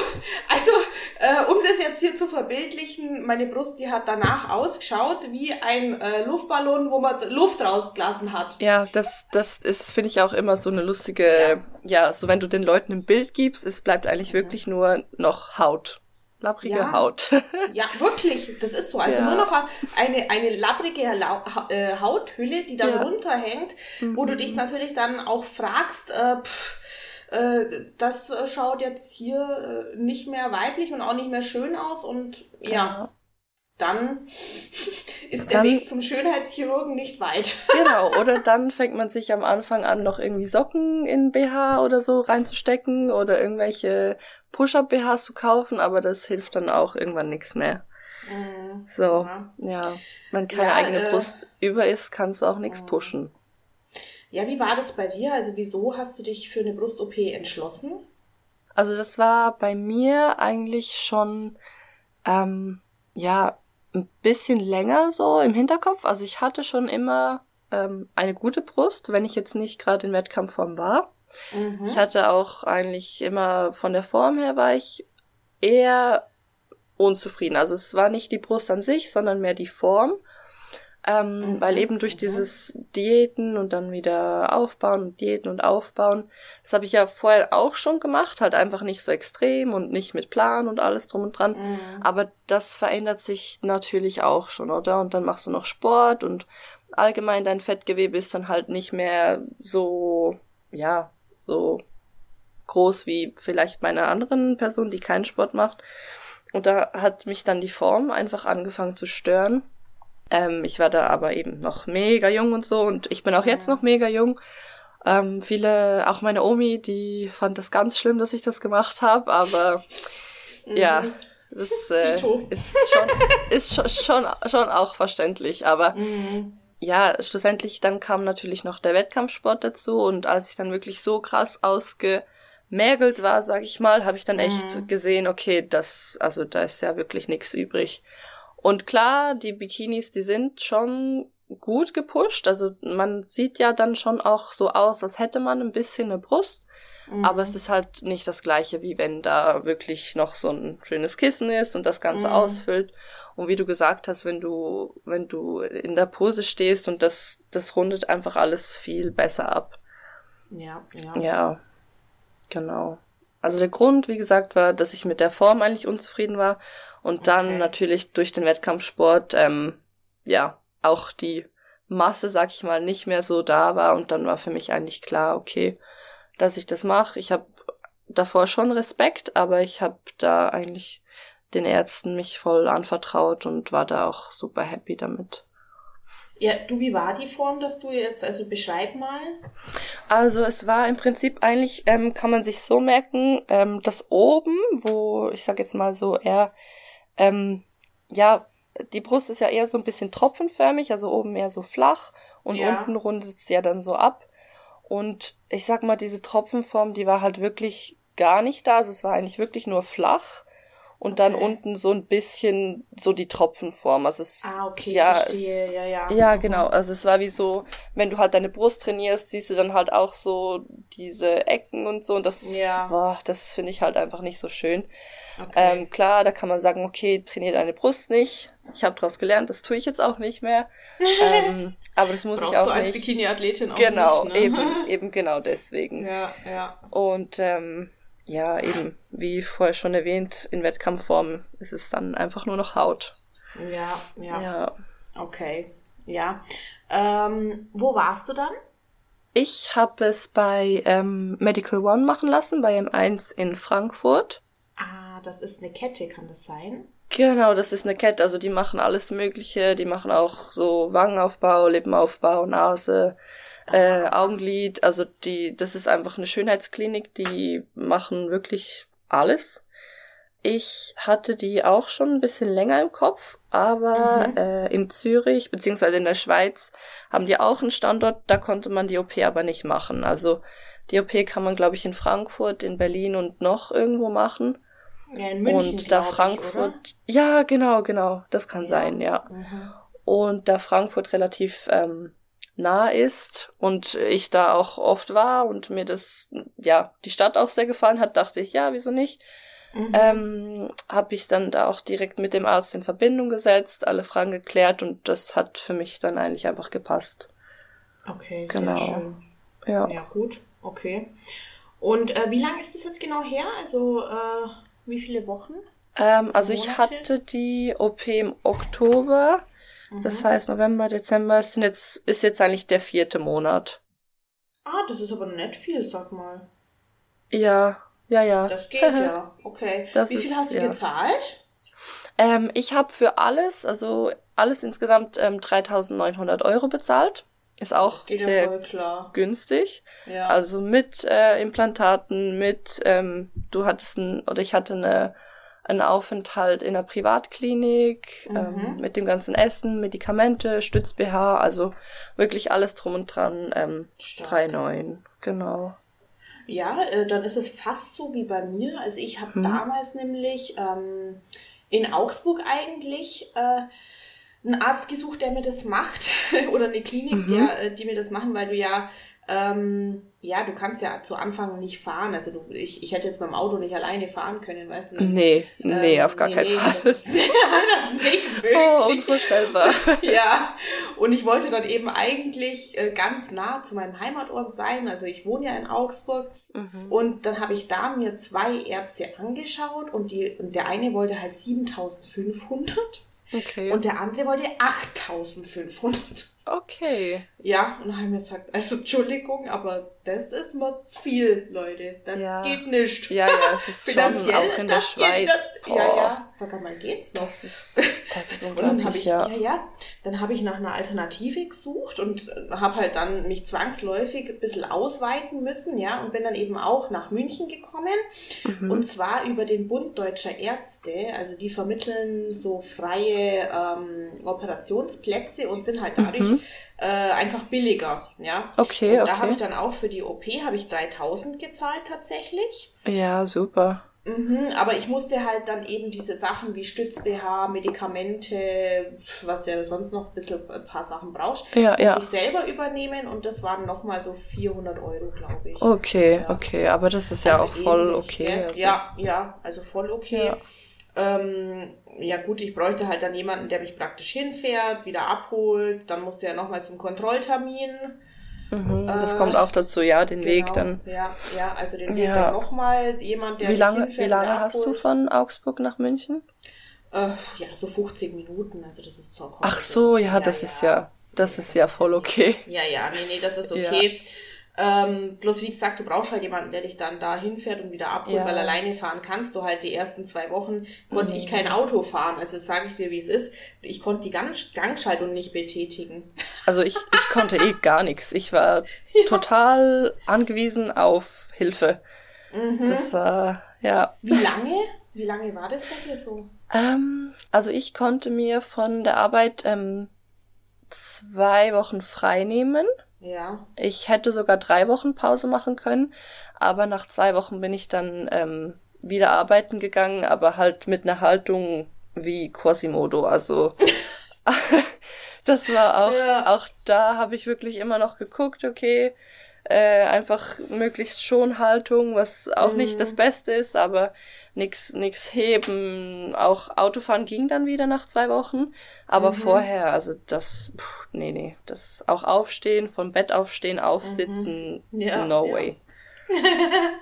also äh, um das jetzt hier zu verbildlichen, meine Brust, die hat danach ausgeschaut wie ein äh, Luftballon, wo man Luft rausgelassen hat. Ja, das, das ist, finde ich, auch immer so eine lustige, ja. ja, so wenn du den Leuten ein Bild gibst, es bleibt eigentlich mhm. wirklich nur noch Haut. Labbrige ja. Haut. ja, wirklich. Das ist so. Also ja. nur noch eine, eine labbrige äh, Hauthülle, die dann ja. runterhängt, mhm. wo du dich mhm. natürlich dann auch fragst, äh, pff, äh, das schaut jetzt hier äh, nicht mehr weiblich und auch nicht mehr schön aus und ja, ja. Dann ist der dann, Weg zum Schönheitschirurgen nicht weit. genau, oder dann fängt man sich am Anfang an, noch irgendwie Socken in BH oder so reinzustecken oder irgendwelche Push-Up-BHs zu kaufen, aber das hilft dann auch irgendwann nichts mehr. Mhm. So, ja. ja. Wenn keine ja, eigene äh, Brust über ist, kannst du auch nichts mhm. pushen. Ja, wie war das bei dir? Also wieso hast du dich für eine Brust-OP entschlossen? Also das war bei mir eigentlich schon, ähm, ja, ein bisschen länger so im Hinterkopf. Also ich hatte schon immer ähm, eine gute Brust, wenn ich jetzt nicht gerade in Wettkampfform war. Mhm. Ich hatte auch eigentlich immer von der Form her war ich eher unzufrieden. Also es war nicht die Brust an sich, sondern mehr die Form ähm, mhm. weil eben durch dieses Diäten und dann wieder aufbauen und Diäten und aufbauen, das habe ich ja vorher auch schon gemacht, halt einfach nicht so extrem und nicht mit Plan und alles drum und dran. Mhm. Aber das verändert sich natürlich auch schon, oder? Und dann machst du noch Sport und allgemein dein Fettgewebe ist dann halt nicht mehr so, ja, so groß wie vielleicht meine anderen Person, die keinen Sport macht. Und da hat mich dann die Form einfach angefangen zu stören. Ähm, ich war da aber eben noch mega jung und so und ich bin auch jetzt noch mega jung. Ähm, viele, auch meine Omi, die fand das ganz schlimm, dass ich das gemacht habe, aber mhm. ja, das äh, ist schon, ist schon, schon auch verständlich. Aber mhm. ja, schlussendlich dann kam natürlich noch der Wettkampfsport dazu und als ich dann wirklich so krass ausgemergelt war, sag ich mal, habe ich dann echt mhm. gesehen, okay, das, also da ist ja wirklich nichts übrig. Und klar, die Bikinis, die sind schon gut gepusht. Also man sieht ja dann schon auch so aus, als hätte man ein bisschen eine Brust. Mhm. Aber es ist halt nicht das gleiche, wie wenn da wirklich noch so ein schönes Kissen ist und das Ganze mhm. ausfüllt. Und wie du gesagt hast, wenn du, wenn du in der Pose stehst und das, das rundet einfach alles viel besser ab. Ja, ja. Ja, genau. Also der Grund, wie gesagt, war, dass ich mit der Form eigentlich unzufrieden war und okay. dann natürlich durch den Wettkampfsport, ähm, ja, auch die Masse, sag ich mal, nicht mehr so da war und dann war für mich eigentlich klar, okay, dass ich das mache. Ich habe davor schon Respekt, aber ich habe da eigentlich den Ärzten mich voll anvertraut und war da auch super happy damit. Ja, du, wie war die Form, dass du jetzt, also beschreib mal. Also es war im Prinzip eigentlich, ähm, kann man sich so merken, ähm, dass oben, wo ich sag jetzt mal so eher, ähm, ja, die Brust ist ja eher so ein bisschen tropfenförmig, also oben eher so flach und ja. unten rundet es ja dann so ab. Und ich sag mal, diese Tropfenform, die war halt wirklich gar nicht da. Also es war eigentlich wirklich nur flach und okay. dann unten so ein bisschen so die Tropfenform. Also es, ah, okay, ja, verstehe, es, ja, ja. Ja, genau. Also es war wie so, wenn du halt deine Brust trainierst, siehst du dann halt auch so diese Ecken und so und das, ja. boah, das finde ich halt einfach nicht so schön. Okay. Ähm, klar, da kann man sagen, okay, trainier deine Brust nicht. Ich habe daraus gelernt, das tue ich jetzt auch nicht mehr. ähm, aber das muss Brauchst ich auch du als nicht. Bikini-Athletin auch genau, nicht. Genau, ne? eben, eben genau deswegen. Ja, ja. Und ähm, ja, eben, wie vorher schon erwähnt, in Wettkampfform ist es dann einfach nur noch Haut. Ja, ja. ja. Okay, ja. Ähm, wo warst du dann? Ich habe es bei ähm, Medical One machen lassen, bei M1 in Frankfurt. Ah, das ist eine Kette, kann das sein? Genau, das ist eine Kette, also die machen alles Mögliche, die machen auch so Wangenaufbau, Lippenaufbau, Nase, äh, Augenlid, also die, das ist einfach eine Schönheitsklinik, die machen wirklich alles. Ich hatte die auch schon ein bisschen länger im Kopf, aber mhm. äh, in Zürich beziehungsweise in der Schweiz haben die auch einen Standort, da konnte man die OP aber nicht machen. Also die OP kann man, glaube ich, in Frankfurt, in Berlin und noch irgendwo machen. Ja, in München, und da Frankfurt, ich, ja, genau, genau, das kann ja. sein, ja. Mhm. Und da Frankfurt relativ ähm, nah ist und ich da auch oft war und mir das, ja, die Stadt auch sehr gefallen hat, dachte ich, ja, wieso nicht? Mhm. Ähm, habe ich dann da auch direkt mit dem Arzt in Verbindung gesetzt, alle Fragen geklärt und das hat für mich dann eigentlich einfach gepasst. Okay, genau. sehr schön. Ja. Ja, gut, okay. Und äh, wie lange ist das jetzt genau her? Also äh, wie viele Wochen? Ähm, also Monate? ich hatte die OP im Oktober das mhm. heißt, November, Dezember sind jetzt, ist jetzt eigentlich der vierte Monat. Ah, das ist aber nicht viel, sag mal. Ja, ja, ja. Das geht ja. Okay. Das Wie viel ist, hast du ja. gezahlt? Ähm, ich habe für alles, also alles insgesamt ähm, 3.900 Euro bezahlt. Ist auch sehr günstig. Ja. Also mit äh, Implantaten, mit, ähm, du hattest ein, oder ich hatte eine ein Aufenthalt in einer Privatklinik mhm. ähm, mit dem ganzen Essen, Medikamente, Stütz-BH, also wirklich alles drum und dran. Ähm, 3,9, genau. Ja, äh, dann ist es fast so wie bei mir. Also ich habe hm. damals nämlich ähm, in Augsburg eigentlich äh, einen Arzt gesucht, der mir das macht oder eine Klinik, mhm. der, äh, die mir das machen, weil du ja ähm, ja, du kannst ja zu Anfang nicht fahren. Also du, ich, ich hätte jetzt beim Auto nicht alleine fahren können, weißt du? Nee, nee, ähm, auf gar nee, keinen nee, Fall. Das das ist nicht möglich. Oh, unvorstellbar. ja, und ich wollte dann eben eigentlich äh, ganz nah zu meinem Heimatort sein. Also ich wohne ja in Augsburg. Mhm. Und dann habe ich da mir zwei Ärzte angeschaut und, die, und der eine wollte halt 7500 okay. und der andere wollte 8500. Okay. Ja, und dann haben wir gesagt, also Entschuldigung, aber das ist mir zu viel, Leute. Das ja. geht nicht. Ja, ja, es ist schon auch in der Schweiz. ja, ja, sag mal, geht's noch. Das ist, das ist unglaublich, ich, ja. Ja, ja. Dann habe ich nach einer Alternative gesucht und habe halt dann mich zwangsläufig ein bisschen ausweiten müssen, ja, und bin dann eben auch nach München gekommen. Mhm. Und zwar über den Bund Deutscher Ärzte. Also die vermitteln so freie ähm, Operationsplätze und sind halt dadurch mhm mhm. äh, einfach billiger, ja. Okay, und da okay. habe ich dann auch für die OP habe ich 3000 gezahlt tatsächlich. Ja, super. Mhm, aber ich musste halt dann eben diese Sachen wie Stütz-BH, Medikamente, was ja sonst noch ein bisschen ein paar Sachen brauchst, Ja, ja. sich selber übernehmen und das waren nochmal so 400 Euro, glaube ich. Okay, Ja. okay, aber das ist ja Also auch voll ähnlich, okay. Also. Ja, ja, also voll okay. Ja. Ähm, ja gut, ich bräuchte halt dann jemanden, der mich praktisch hinfährt, wieder abholt. Dann musste er nochmal zum Kontrolltermin. Mhm, das Äh, kommt auch dazu, ja, den Weg Genau, dann. Ja, ja, also den Weg Ja. dann nochmal. Jemand, der Wie lange, hinfährt, wie lange hast du von Augsburg nach München? Äh, ja, so 50 Minuten, also das ist zur Ach so, ja, das ist ja, das ist ja voll okay. Ja, ja, nee, nee, das ist okay. Ähm, bloß wie gesagt, du brauchst halt jemanden, der dich dann da hinfährt und wieder abholt, Ja. weil alleine fahren kannst du halt die ersten zwei Wochen konnte Mhm. ich kein Auto fahren. Also sage ich dir, wie es ist. Ich konnte die Gang Gangschaltung nicht betätigen. Also ich, ich konnte eh gar nichts. Ich war total angewiesen auf Hilfe. Mhm. Das war, ja. Wie lange? Wie lange war das bei dir so? Ähm, also ich konnte mir von der Arbeit ähm, zwei Wochen frei nehmen. Ja. Ich hätte sogar drei Wochen Pause machen können, aber nach zwei Wochen bin ich dann ähm, wieder arbeiten gegangen, aber halt mit einer Haltung wie Quasimodo. Also das war auch, Ja. auch da habe ich wirklich immer noch geguckt, okay, äh, einfach möglichst Schonhaltung, was auch nicht Mhm. das Beste ist, aber nix, nix heben. Auch Autofahren ging dann wieder nach zwei Wochen, aber Mhm. vorher, also das, pff, nee, nee, das auch aufstehen, vom Bett aufstehen, aufsitzen, Mhm. Ja, no ja. way.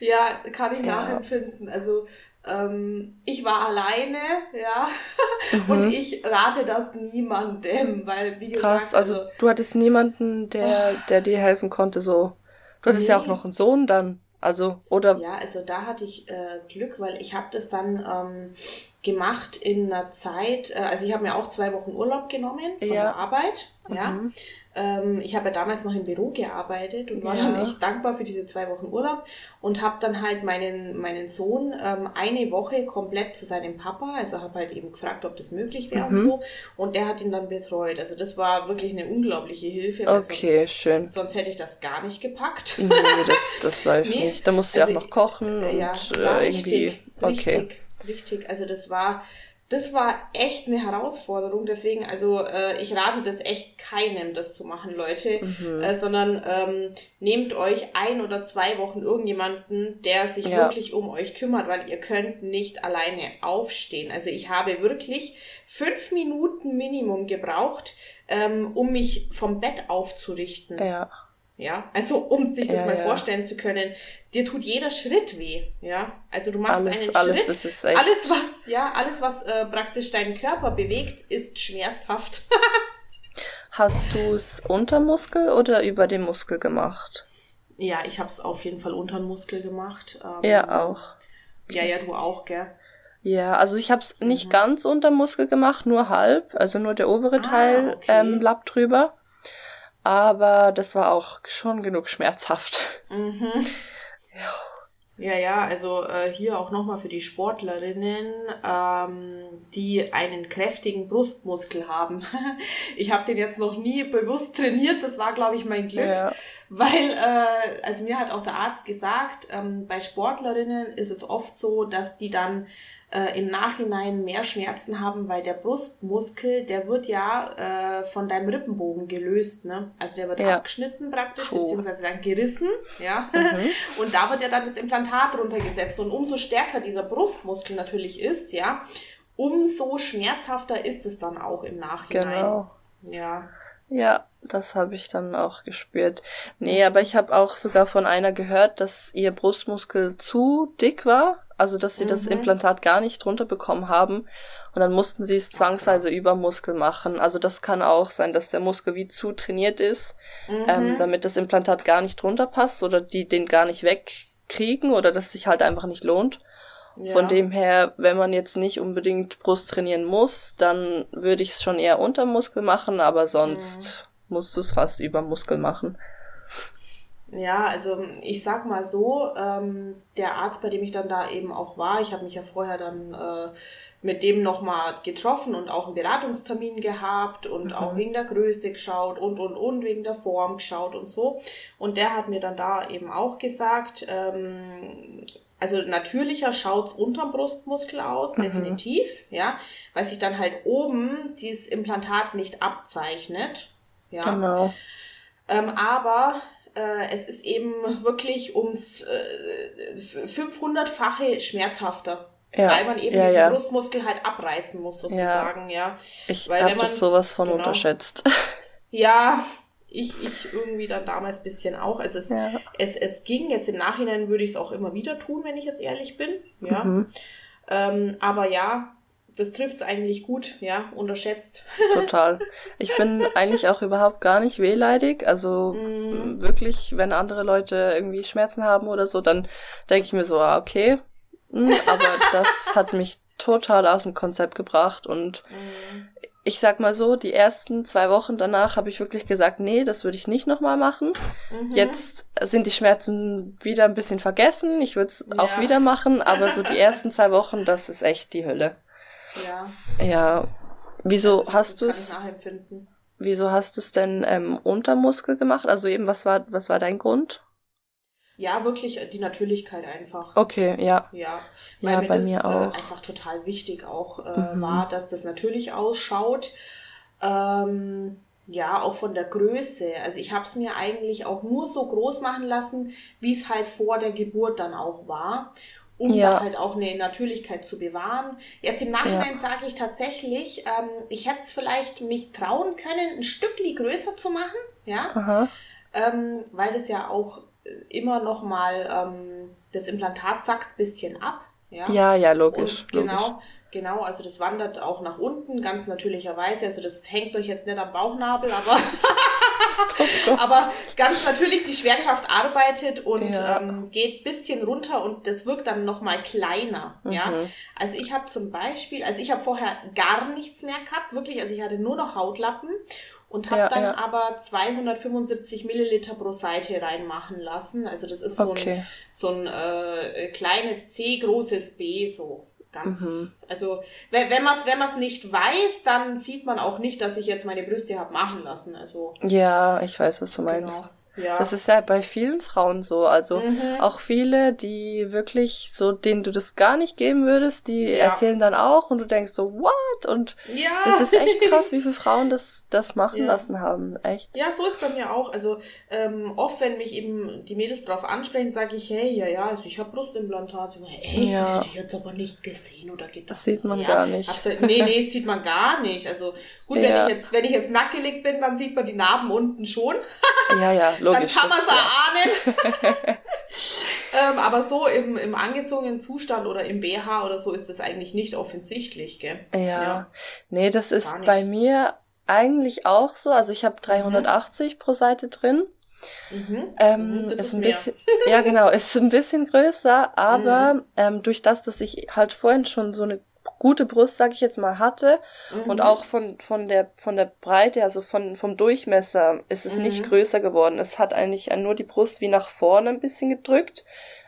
Ja, kann ich Ja. nachempfinden. Also ähm, ich war alleine, ja, Mhm. und ich rate das niemandem, weil wie gesagt, Krass, also du hattest niemanden, der, der dir helfen konnte, so. Du hattest ja auch Nee. noch einen Sohn dann. Also, oder Ja, also da hatte ich äh, Glück, weil ich habe das dann ähm, gemacht in einer Zeit, äh, also ich habe mir auch zwei Wochen Urlaub genommen von Ja. der Arbeit, ja. Ähm, ich habe ja damals noch im Büro gearbeitet und war Ja. dann echt dankbar für diese zwei Wochen Urlaub und habe dann halt meinen, meinen Sohn ähm, eine Woche komplett zu seinem Papa, also habe halt eben gefragt, ob das möglich wäre und Mhm. so und der hat ihn dann betreut. Also das war wirklich eine unglaubliche Hilfe. okay, Sonst, schön. sonst hätte ich das gar nicht gepackt. Nee, das, das läuft Nee, nicht. Da musst du ja also auch noch kochen und Ja, klar, äh, irgendwie. richtig, Okay. richtig, richtig. Also das war, das war echt eine Herausforderung. Deswegen, also äh, ich rate das echt keinem, das zu machen, Leute, Mhm. äh, sondern ähm, nehmt euch ein oder zwei Wochen irgendjemanden, der sich Ja. wirklich um euch kümmert, weil ihr könnt nicht alleine aufstehen. Also ich habe wirklich fünf Minuten Minimum gebraucht, ähm, um mich vom Bett aufzurichten. Ja. Ja, also um sich das Ja, mal ja. vorstellen zu können, dir tut jeder Schritt weh, ja. Also du machst Alles, einen alles, Schritt, das ist echt. alles was, ja, alles was äh, praktisch deinen Körper bewegt, ist schmerzhaft. Hast du es unter Muskel oder über den Muskel gemacht? ja, ich habe es auf jeden Fall unter den Muskel gemacht. Ähm, Ja, auch. Ja, ja, du auch, gell? Ja, also ich habe es nicht Mhm. ganz unter Muskel gemacht, nur halb, also nur der obere Ah, Teil okay. ähm, Lapp drüber. Aber das war auch schon genug schmerzhaft. Mhm. Ja, ja, also äh, hier auch nochmal für die Sportlerinnen, ähm, die einen kräftigen Brustmuskel haben. ich habe den jetzt noch nie bewusst trainiert, das war, glaube ich, mein Glück. Ja. Weil, äh, also mir hat auch der Arzt gesagt, ähm, bei Sportlerinnen ist es oft so, dass die dann äh, im Nachhinein mehr Schmerzen haben, weil der Brustmuskel, der wird ja äh, von deinem Rippenbogen gelöst, ne? Also der wird Ja. abgeschnitten praktisch, Puh. beziehungsweise dann gerissen, ja. Mhm. Und da wird ja dann das Implantat runtergesetzt. Und umso stärker dieser Brustmuskel natürlich ist, ja, umso schmerzhafter ist es dann auch im Nachhinein. Genau. Ja. Ja, das habe ich dann auch gespürt. Nee, aber ich habe auch sogar von einer gehört, dass ihr Brustmuskel zu dick war. Also, dass sie das Mhm. Implantat gar nicht drunter bekommen haben. Und dann mussten sie es zwangsweise über Muskel machen. Also, das kann auch sein, dass der Muskel wie zu trainiert ist, Mhm. ähm, damit das Implantat gar nicht drunter passt oder die den gar nicht wegkriegen oder dass sich halt einfach nicht lohnt. ja. Von dem her, wenn man jetzt nicht unbedingt Brust trainieren muss, dann würde ich es schon eher unter Muskel machen, aber sonst musst du es fast über Muskel machen. Ja, also ich sag mal so, ähm, der Arzt, bei dem ich dann da eben auch war, ich habe mich ja vorher dann äh, mit dem nochmal getroffen und auch einen Beratungstermin gehabt und mhm. auch wegen der Größe geschaut und und und wegen der Form geschaut und so. Und der hat mir dann da eben auch gesagt, ähm, also natürlicher schaut's unterm Brustmuskel aus, mhm. definitiv, ja, weil sich dann halt oben dieses Implantat nicht abzeichnet. Ja. Genau. Ähm, aber es ist eben wirklich ums äh, 500-fache schmerzhafter. Ja. Weil man eben ja, diesen ja. Brustmuskel halt abreißen muss, sozusagen, ja. Ich habe das sowas von genau, unterschätzt. Ja, ich, ich irgendwie dann damals ein bisschen auch. Also es, ja. es, es ging, jetzt im Nachhinein würde ich es auch immer wieder tun, wenn ich jetzt ehrlich bin. Ja. Mhm. Ähm, aber ja, das trifft es eigentlich gut, ja, unterschätzt. Total. Ich bin eigentlich auch überhaupt gar nicht wehleidig. Also mm. wirklich, wenn andere Leute irgendwie Schmerzen haben oder so, dann denke ich mir so, ah, okay. Hm, aber das hat mich total aus dem Konzept gebracht und mm. ich sag mal so, die ersten zwei Wochen danach habe ich wirklich gesagt, nee, das würde ich nicht nochmal machen. Mhm. Jetzt sind die Schmerzen wieder ein bisschen vergessen. Ich würde es ja. auch wieder machen, aber so die ersten zwei Wochen, das ist echt die Hölle. Ja. Ja. Wieso also, hast du es? Wieso hast du es denn ähm, unter Muskel gemacht? Also eben, was war, was war dein Grund? Ja, wirklich die Natürlichkeit einfach. Okay, ja. Ja, weil ja, mir bei das, mir äh, auch. Äh, einfach total wichtig auch äh, mhm. war, dass das natürlich ausschaut. Ähm, ja, auch von der Größe. Also ich habe es mir eigentlich auch nur so groß machen lassen, wie es halt vor der Geburt dann auch war um ja. da halt auch eine Natürlichkeit zu bewahren. Jetzt im Nachhinein ja. sage ich tatsächlich, ähm, ich hätte es vielleicht mich trauen können, ein Stückli größer zu machen, ja, ähm, weil das ja auch immer noch mal ähm, das Implantat sackt bisschen ab, ja. Ja, ja, logisch. Und genau. Logisch. Genau, also das wandert auch nach unten, ganz natürlicherweise. Also das hängt euch jetzt nicht am Bauchnabel, aber Oh Aber ganz natürlich, die Schwerkraft arbeitet und ja. ähm, geht bisschen runter und das wirkt dann nochmal kleiner. Mhm. Ja, also ich habe zum Beispiel, also ich habe vorher gar nichts mehr gehabt, wirklich, also ich hatte nur noch Hautlappen und habe ja, dann ja. aber 275 Milliliter pro Seite reinmachen lassen. Also das ist so okay. ein, so ein äh, kleines C, großes B so. Ganz, mhm. also wenn, wenn man es wenn man's nicht weiß, dann sieht man auch nicht, dass ich jetzt meine Brüste habe machen lassen. Also ja, ich weiß, was du meinst. Genau. Ja. Das ist ja bei vielen Frauen so. Also mhm. auch viele, die wirklich so, denen du das gar nicht geben würdest, die ja. erzählen dann auch und du denkst so, what? Und ja. das ist echt krass, wie viele Frauen das, das machen ja. lassen haben. Echt. Ja, so ist bei mir auch. Also ähm, oft, wenn mich eben die Mädels drauf ansprechen, sage ich, hey, ja, ja, also ich habe Brustimplantate. Echt? Ja. Das hätte ich jetzt aber nicht gesehen oder geht das? Das sieht man gar nicht. Absolut. Nee, nee, sieht man gar nicht. Also gut, wenn ich jetzt, wenn ich jetzt nackelig bin, dann sieht man die Narben unten schon. ja, ja logisch. Dann kann man es erahnen. ähm, aber so im, im angezogenen Zustand oder im BH oder so ist das eigentlich nicht offensichtlich, gell? Ja. ja. Nee, das ist bei mir eigentlich auch so. Also ich habe 380 mhm. pro Seite drin. Mhm. Ähm, mhm, das ist, ist ein mehr. bisschen, ja genau, ist ein bisschen größer, aber mhm. ähm, durch das, dass ich halt vorhin schon so eine gute Brust, sag ich jetzt mal, hatte mhm. und auch von, von der, von der Breite, also von, vom Durchmesser ist es mhm. nicht größer geworden. Es hat eigentlich nur die Brust wie nach vorne ein bisschen gedrückt,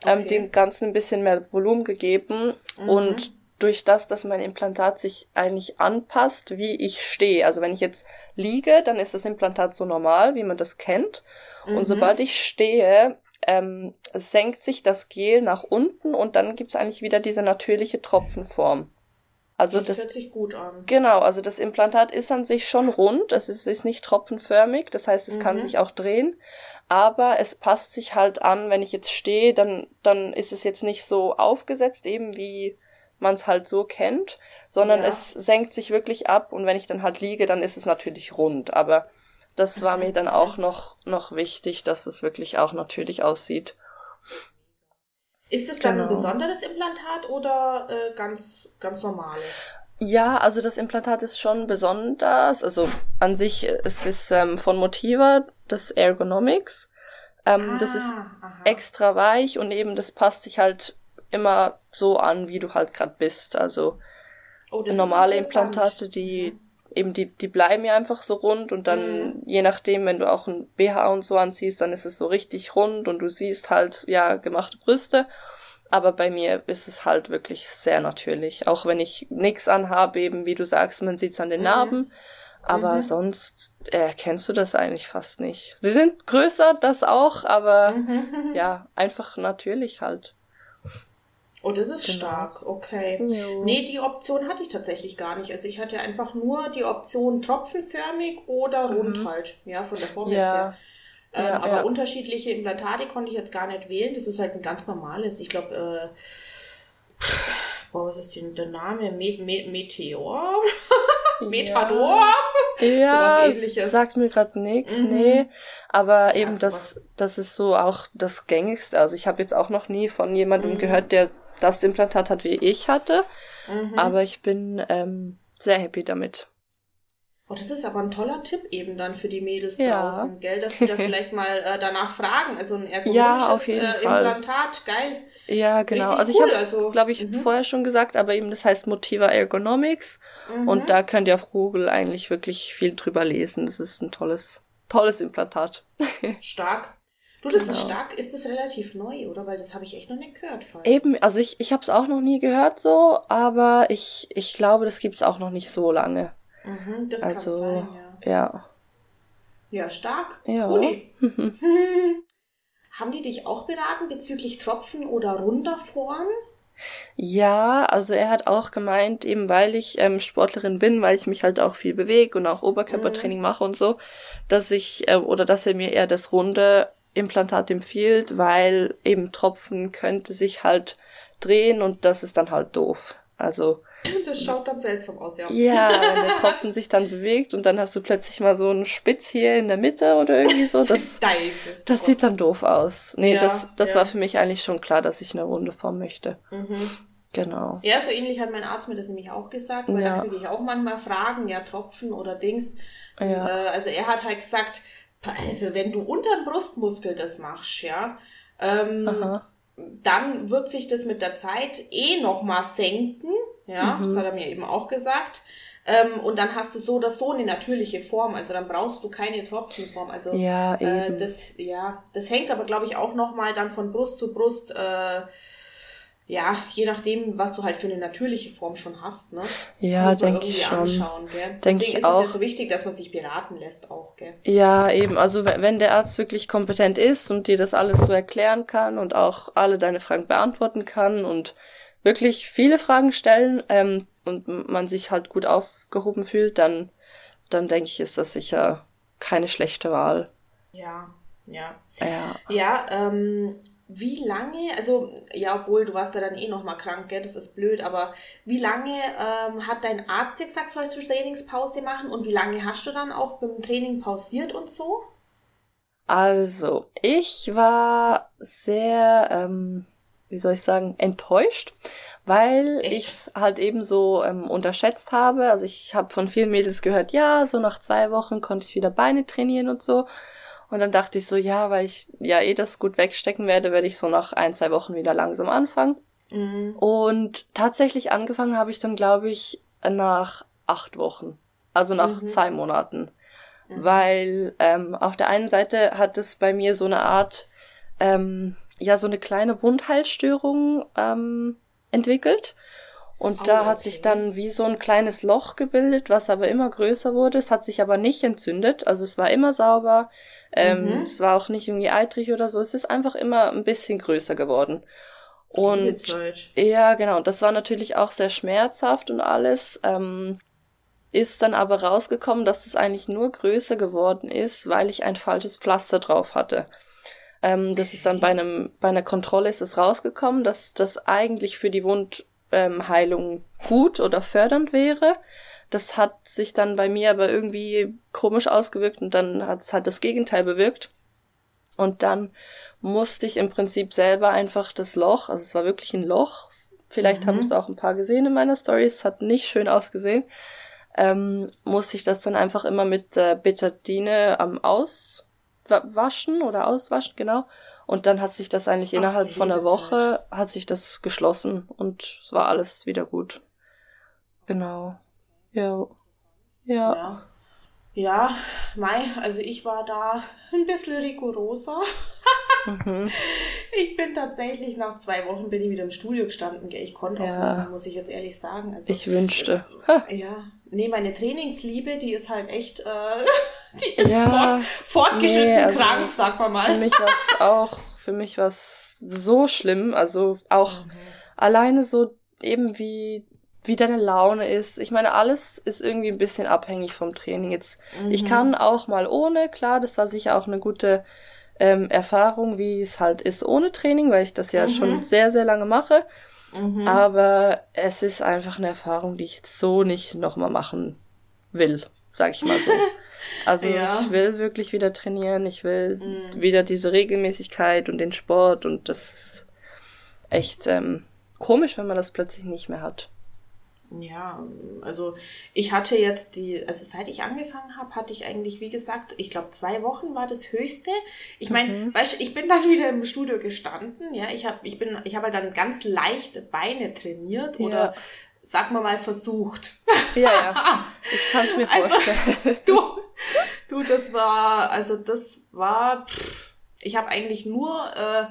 ähm, okay. ähm, dem Ganzen ein bisschen mehr Volumen gegeben mhm. und durch das, dass mein Implantat sich eigentlich anpasst, wie ich stehe. Also wenn ich jetzt liege, dann ist das Implantat so normal, wie man das kennt. Und mhm. sobald ich stehe, ähm, senkt sich das Gel nach unten und dann gibt's eigentlich wieder diese natürliche Tropfenform. Also das, das hört sich gut an. Genau, also das Implantat ist an sich schon rund, es ist, ist nicht tropfenförmig, das heißt, es mhm. kann sich auch drehen, aber es passt sich halt an, wenn ich jetzt stehe, dann, dann ist es jetzt nicht so aufgesetzt, eben wie man es halt so kennt, sondern ja. es senkt sich wirklich ab und wenn ich dann halt liege, dann ist es natürlich rund, aber das war mir dann auch noch, noch wichtig, dass es wirklich auch natürlich aussieht. Ist es dann genau. ein besonderes Implantat oder äh, ganz, ganz normales? Ja, also das Implantat ist schon besonders. Also an sich, es ist ähm, von Motiva das Ergonomics. Ähm, ah, das ist aha. extra weich und eben das passt sich halt immer so an, wie du halt gerade bist. Also oh, normale Implantate, die eben die, die bleiben ja einfach so rund und dann, mhm. je nachdem, wenn du auch ein BH und so anziehst, dann ist es so richtig rund und du siehst halt, ja, gemachte Brüste. Aber bei mir ist es halt wirklich sehr natürlich. Auch wenn ich nichts anhabe, eben wie du sagst, man sieht's an den mhm. Narben. Aber mhm. sonst erkennst du das eigentlich fast nicht. Sie sind größer, das auch, aber mhm. ja, einfach natürlich halt. Oh, das ist genau. stark, okay. Jo. Nee, die Option hatte ich tatsächlich gar nicht. Also ich hatte einfach nur die Option tropfenförmig oder mhm. rund mhm. halt, ja, von der Form ja. her. Ähm, ja, aber ja. unterschiedliche Implantate konnte ich jetzt gar nicht wählen. Das ist halt ein ganz normales. Ich glaube, äh, boah, was ist denn der Name? Me Me Meteor? Metador? Ja, sagt mir gerade nichts, mhm. nee. Aber eben das, das ist so auch das gängigste. Also ich habe jetzt auch noch nie von jemandem mhm. gehört, der das Implantat hat, wie ich hatte. Mhm. Aber ich bin ähm, sehr happy damit. Oh, das ist aber ein toller Tipp eben dann für die Mädels ja. draußen, gell? Dass die da vielleicht mal äh, danach fragen. Also ein ergonomisches ja, auf jeden äh, Implantat, Fall. geil. Ja, genau. Richtig also cool. ich habe also, glaube ich, mhm. vorher schon gesagt, aber eben das heißt Motiva Ergonomics. Mhm. Und da könnt ihr auf Google eigentlich wirklich viel drüber lesen. Das ist ein tolles, tolles Implantat. Stark. Du, das genau. ist stark, ist das relativ neu, oder? Weil das habe ich echt noch nicht gehört. Vorher. Eben, also ich, ich habe es auch noch nie gehört so, aber ich, ich glaube, das gibt es auch noch nicht so lange. Mhm, das also, kann sein, ja. Ja, ja stark. Ja. Haben die dich auch beraten bezüglich Tropfen oder runder Form? Ja, also er hat auch gemeint, eben weil ich ähm, Sportlerin bin, weil ich mich halt auch viel bewege und auch Oberkörpertraining mhm. mache und so, dass ich äh, oder dass er mir eher das runde Implantat empfiehlt, weil eben Tropfen könnte sich halt drehen und das ist dann halt doof. Also. Das schaut dann seltsam aus, ja. Ja, wenn der Tropfen sich dann bewegt und dann hast du plötzlich mal so einen Spitz hier in der Mitte oder irgendwie so. Das, das sieht dann doof aus. Nee, ja, das, das ja. war für mich eigentlich schon klar, dass ich eine runde Form möchte. Mhm. Genau. Ja, so ähnlich hat mein Arzt mir das nämlich auch gesagt, weil ja. da kriege ich auch manchmal Fragen, ja, Tropfen oder Dings. Ja. Äh, also er hat halt gesagt, also wenn du unterm Brustmuskel das machst, ja, ähm, dann wird sich das mit der Zeit eh nochmal senken, ja, mhm. das hat er mir eben auch gesagt. Ähm, und dann hast du so oder so eine natürliche Form, also dann brauchst du keine Tropfenform. Also ja, äh, das, ja, das hängt aber, glaube ich, auch nochmal dann von Brust zu Brust äh, ja, je nachdem, was du halt für eine natürliche Form schon hast, ne? Ja, denke ich schon. Anschauen, gell? Denk Deswegen ich ist auch. es ja so wichtig, dass man sich beraten lässt auch, gell? Ja, eben. Also wenn der Arzt wirklich kompetent ist und dir das alles so erklären kann und auch alle deine Fragen beantworten kann und wirklich viele Fragen stellen ähm, und man sich halt gut aufgehoben fühlt, dann, dann denke ich, ist das sicher keine schlechte Wahl. Ja, ja. Ja, ja ähm, wie lange, also ja, obwohl du warst ja dann eh nochmal krank, gell, das ist blöd, aber wie lange ähm, hat dein Arzt dir gesagt, sollst du Trainingspause machen und wie lange hast du dann auch beim Training pausiert und so? Also, ich war sehr, ähm, wie soll ich sagen, enttäuscht, weil ich halt eben so ähm, unterschätzt habe. Also ich habe von vielen Mädels gehört, ja, so nach zwei Wochen konnte ich wieder Beine trainieren und so. Und dann dachte ich so, ja, weil ich ja eh das gut wegstecken werde, werde ich so nach ein, zwei Wochen wieder langsam anfangen. Mhm. Und tatsächlich angefangen habe ich dann, glaube ich, nach acht Wochen. Also nach mhm. zwei Monaten. Mhm. Weil ähm, auf der einen Seite hat es bei mir so eine Art, ähm, ja, so eine kleine Wundheilsstörung ähm, entwickelt. Und oh, da hat okay. sich dann wie so ein kleines Loch gebildet, was aber immer größer wurde. Es hat sich aber nicht entzündet. Also es war immer sauber. Ähm, mhm. Es war auch nicht irgendwie eitrig oder so. Es ist einfach immer ein bisschen größer geworden. Und ja, genau. Das war natürlich auch sehr schmerzhaft und alles. Ähm, ist dann aber rausgekommen, dass es eigentlich nur größer geworden ist, weil ich ein falsches Pflaster drauf hatte. Ähm, das ist dann bei einem, bei einer Kontrolle ist es rausgekommen, dass das eigentlich für die Wundheilung gut oder fördernd wäre. Das hat sich dann bei mir aber irgendwie komisch ausgewirkt und dann hat es halt das Gegenteil bewirkt. Und dann musste ich im Prinzip selber einfach das Loch, also es war wirklich ein Loch, vielleicht mhm. haben es auch ein paar gesehen in meiner Story, es hat nicht schön ausgesehen, ähm, musste ich das dann einfach immer mit äh, Betadine am Auswaschen oder auswaschen, genau. Und dann hat sich das eigentlich Ach, innerhalb von einer Woche, hat sich das geschlossen und es war alles wieder gut. Genau. Ja. Ja. ja. Ja, Mai, also ich war da ein bisschen rigoroser. mhm. Ich bin tatsächlich nach zwei Wochen bin ich wieder im Studio gestanden. Ich konnte auch ja. nicht, muss ich jetzt ehrlich sagen. Also, ich wünschte. Ja, nee, meine Trainingsliebe, die ist halt echt, äh, die ist ja, fort, fortgeschritten nee, also krank, sag mal mal. Für mich war es auch, für mich war so schlimm. Also auch mhm. alleine so eben wie wie deine Laune ist. Ich meine, alles ist irgendwie ein bisschen abhängig vom Training. Jetzt, mhm. ich kann auch mal ohne, klar, das war sicher auch eine gute ähm, Erfahrung, wie es halt ist ohne Training, weil ich das ja mhm. schon sehr, sehr lange mache. Mhm. Aber es ist einfach eine Erfahrung, die ich jetzt so nicht nochmal machen will, sag ich mal so. Also ja. ich will wirklich wieder trainieren, ich will mhm. wieder diese Regelmäßigkeit und den Sport und das ist echt ähm, komisch, wenn man das plötzlich nicht mehr hat. Ja, also ich hatte jetzt die, also seit ich angefangen habe, hatte ich eigentlich, wie gesagt, ich glaube zwei Wochen war das höchste. Ich meine, mhm. weißt ich bin dann wieder im Studio gestanden, ja, ich habe, ich bin, ich habe halt dann ganz leicht Beine trainiert ja. oder sag mal mal versucht. Ja, ja. Ich kann es mir also, vorstellen. Also, du, du, das war, also das war, pff, ich habe eigentlich nur äh, äh,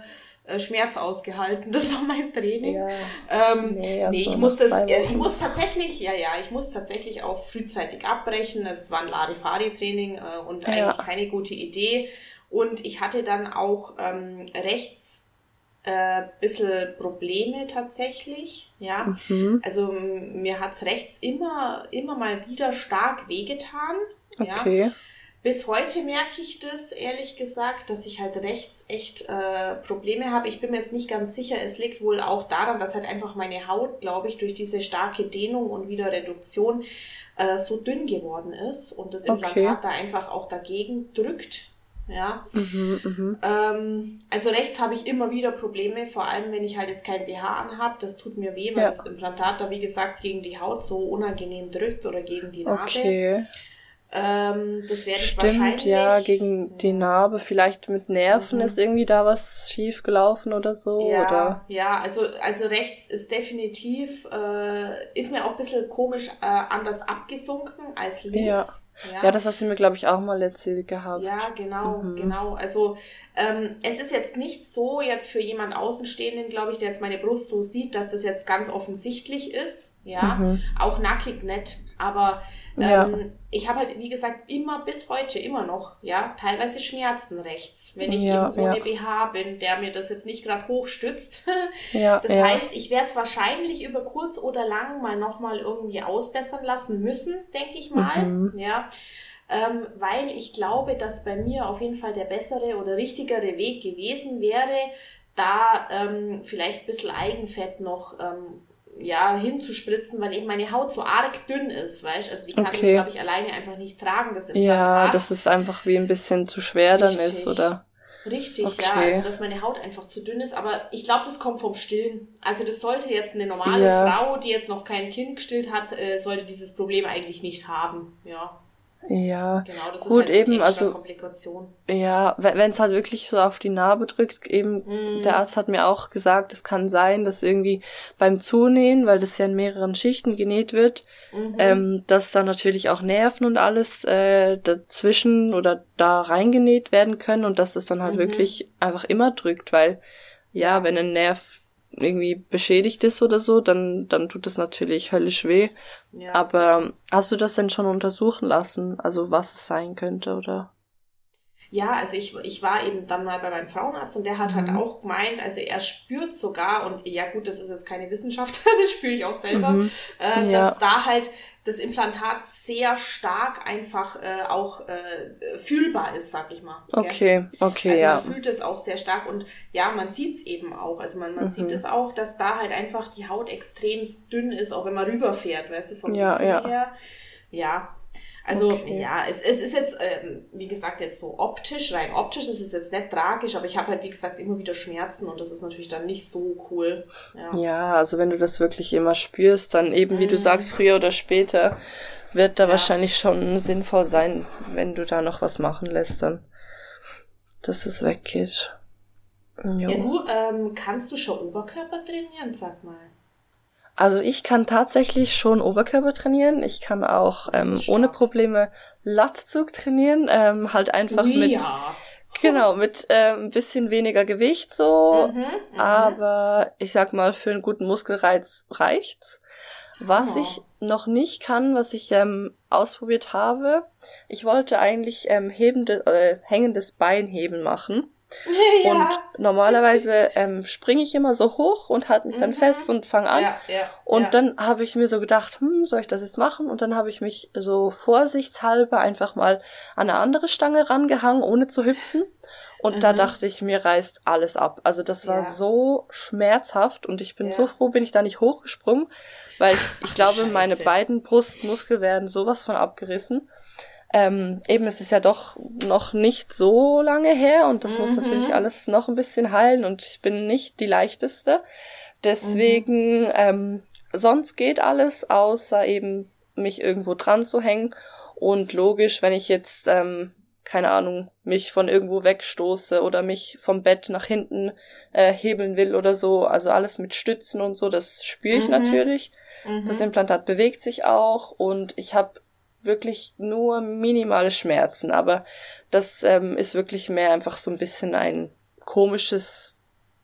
Schmerz ausgehalten. Das war mein Training. Ja. Ähm, nee, nee ich muss das, ich muss tatsächlich, ja, ja, ich muss tatsächlich auch frühzeitig abbrechen. Es war ein Larifari-Training äh, und ja. eigentlich keine gute Idee. Und ich hatte dann auch ähm, rechts äh, bisschen Probleme tatsächlich, ja. Mhm. Also mir hat's rechts immer, immer mal wieder stark wehgetan. Okay. Ja. Bis heute merke ich das, ehrlich gesagt, dass ich halt rechts echt äh, Probleme habe. Ich bin mir jetzt nicht ganz sicher. Es liegt wohl auch daran, dass halt einfach meine Haut, glaube ich, durch diese starke Dehnung und wieder Reduktion äh, so dünn geworden ist und das Implantat okay. da einfach auch dagegen drückt. Ja. Mhm, mh. ähm, also rechts habe ich immer wieder Probleme, vor allem wenn ich halt jetzt kein BH anhab. Das tut mir weh, weil ja. das Implantat da wie gesagt gegen die Haut so unangenehm drückt oder gegen die Narbe. Okay. Ähm, das werde ich Stimmt, wahrscheinlich. ja, gegen die Narbe, vielleicht mit Nerven mhm. ist irgendwie da was schief gelaufen oder so, ja, oder? Ja, also, also rechts ist definitiv, äh, ist mir auch ein bisschen komisch äh, anders abgesunken als links. Ja. Ja. ja, das hast du mir, glaube ich, auch mal erzählt gehabt. Ja, genau, mhm. genau. Also ähm, es ist jetzt nicht so jetzt für jemand Außenstehenden, glaube ich, der jetzt meine Brust so sieht, dass das jetzt ganz offensichtlich ist. Ja, mhm. auch nackig nett. Aber ja. Ähm, ich habe halt, wie gesagt, immer bis heute immer noch, ja, teilweise Schmerzen rechts, wenn ich ja, eben ohne ja. BH bin, der mir das jetzt nicht gerade hochstützt. ja, das ja. heißt, ich werde es wahrscheinlich über kurz oder lang mal nochmal irgendwie ausbessern lassen müssen, denke ich mal. Mhm. Ja. Ähm, weil ich glaube, dass bei mir auf jeden Fall der bessere oder richtigere Weg gewesen wäre, da ähm, vielleicht ein bisschen Eigenfett noch ähm, ja, hinzuspritzen, weil eben meine Haut so arg dünn ist, weißt Also die kann okay. das, glaube ich, alleine einfach nicht tragen, das Implantat. Ja, dass es einfach wie ein bisschen zu schwer dann Richtig. ist, oder? Richtig, okay. ja, also dass meine Haut einfach zu dünn ist, aber ich glaube, das kommt vom Stillen. Also das sollte jetzt eine normale ja. Frau, die jetzt noch kein Kind gestillt hat, äh, sollte dieses Problem eigentlich nicht haben, ja. Ja, genau, das gut, ist halt eben, also, Komplikation. ja, wenn es halt wirklich so auf die Narbe drückt, eben, mm. der Arzt hat mir auch gesagt, es kann sein, dass irgendwie beim Zunähen, weil das ja in mehreren Schichten genäht wird, mhm. ähm, dass da natürlich auch Nerven und alles äh, dazwischen oder da reingenäht werden können und dass es dann halt mhm. wirklich einfach immer drückt, weil, ja, wenn ein Nerv irgendwie beschädigt ist oder so, dann, dann tut das natürlich höllisch weh. Ja. Aber hast du das denn schon untersuchen lassen? Also was es sein könnte, oder? Ja, also ich, ich war eben dann mal bei meinem Frauenarzt und der hat halt mhm. halt auch gemeint, also er spürt sogar, und ja gut, das ist jetzt keine Wissenschaft, das spüre ich auch selber, mhm. äh, ja. dass da halt das Implantat sehr stark einfach äh, auch äh, fühlbar ist, sag ich mal. Okay, okay, also ja. Man fühlt es auch sehr stark und ja, man sieht es eben auch. Also man, man mhm. sieht es auch, dass da halt einfach die Haut extrem dünn ist, auch wenn man rüberfährt, weißt du, vom ja, Gefühl ja. her. Ja, also okay. ja, es, es ist jetzt, ähm, wie gesagt, jetzt so optisch, rein optisch ist es jetzt nicht tragisch, aber ich habe halt, wie gesagt, immer wieder Schmerzen und das ist natürlich dann nicht so cool. Ja, ja also wenn du das wirklich immer spürst, dann eben, wie mhm. du sagst, früher oder später wird da ja. wahrscheinlich schon sinnvoll sein, wenn du da noch was machen lässt, dann, dass es weggeht. Jo. Ja, du, ähm, kannst du schon Oberkörper trainieren, sag mal. Also ich kann tatsächlich schon Oberkörper trainieren. Ich kann auch ähm, ohne Probleme Lattzug trainieren. Ähm, halt einfach Ui, mit ja. genau mit äh, ein bisschen weniger Gewicht so. Mhm, mhm, aber ich sag mal für einen guten Muskelreiz reicht's. Was oh. ich noch nicht kann, was ich ähm, ausprobiert habe, ich wollte eigentlich ähm, hebende, äh, hängendes Beinheben machen. Ja. Und normalerweise ähm, springe ich immer so hoch und halte mich mhm. dann fest und fange an. Ja, ja, und dann habe ich mir so gedacht, hm, soll ich das jetzt machen? Und dann habe ich mich so vorsichtshalber einfach mal an eine andere Stange rangehangen, ohne zu hüpfen. Und mhm. da dachte ich, mir reißt alles ab. Also das war so schmerzhaft und ich bin so froh, bin ich da nicht hochgesprungen, weil ich, ich Ach, glaube, Scheiße. meine beiden Brustmuskel werden sowas von abgerissen. Ähm, eben, es ist ja doch noch nicht so lange her und das mhm. muss natürlich alles noch ein bisschen heilen und ich bin nicht die leichteste. Deswegen, mhm. ähm, sonst geht alles, außer eben mich irgendwo dran zu hängen. Und logisch, wenn ich jetzt, ähm, keine Ahnung, mich von irgendwo wegstoße oder mich vom Bett nach hinten äh, hebeln will oder so, also alles mit Stützen und so, das spüre ich mhm. natürlich. Mhm. Das Implantat bewegt sich auch und ich habe wirklich nur minimale Schmerzen, aber das ähm, ist wirklich mehr einfach so ein bisschen ein komisches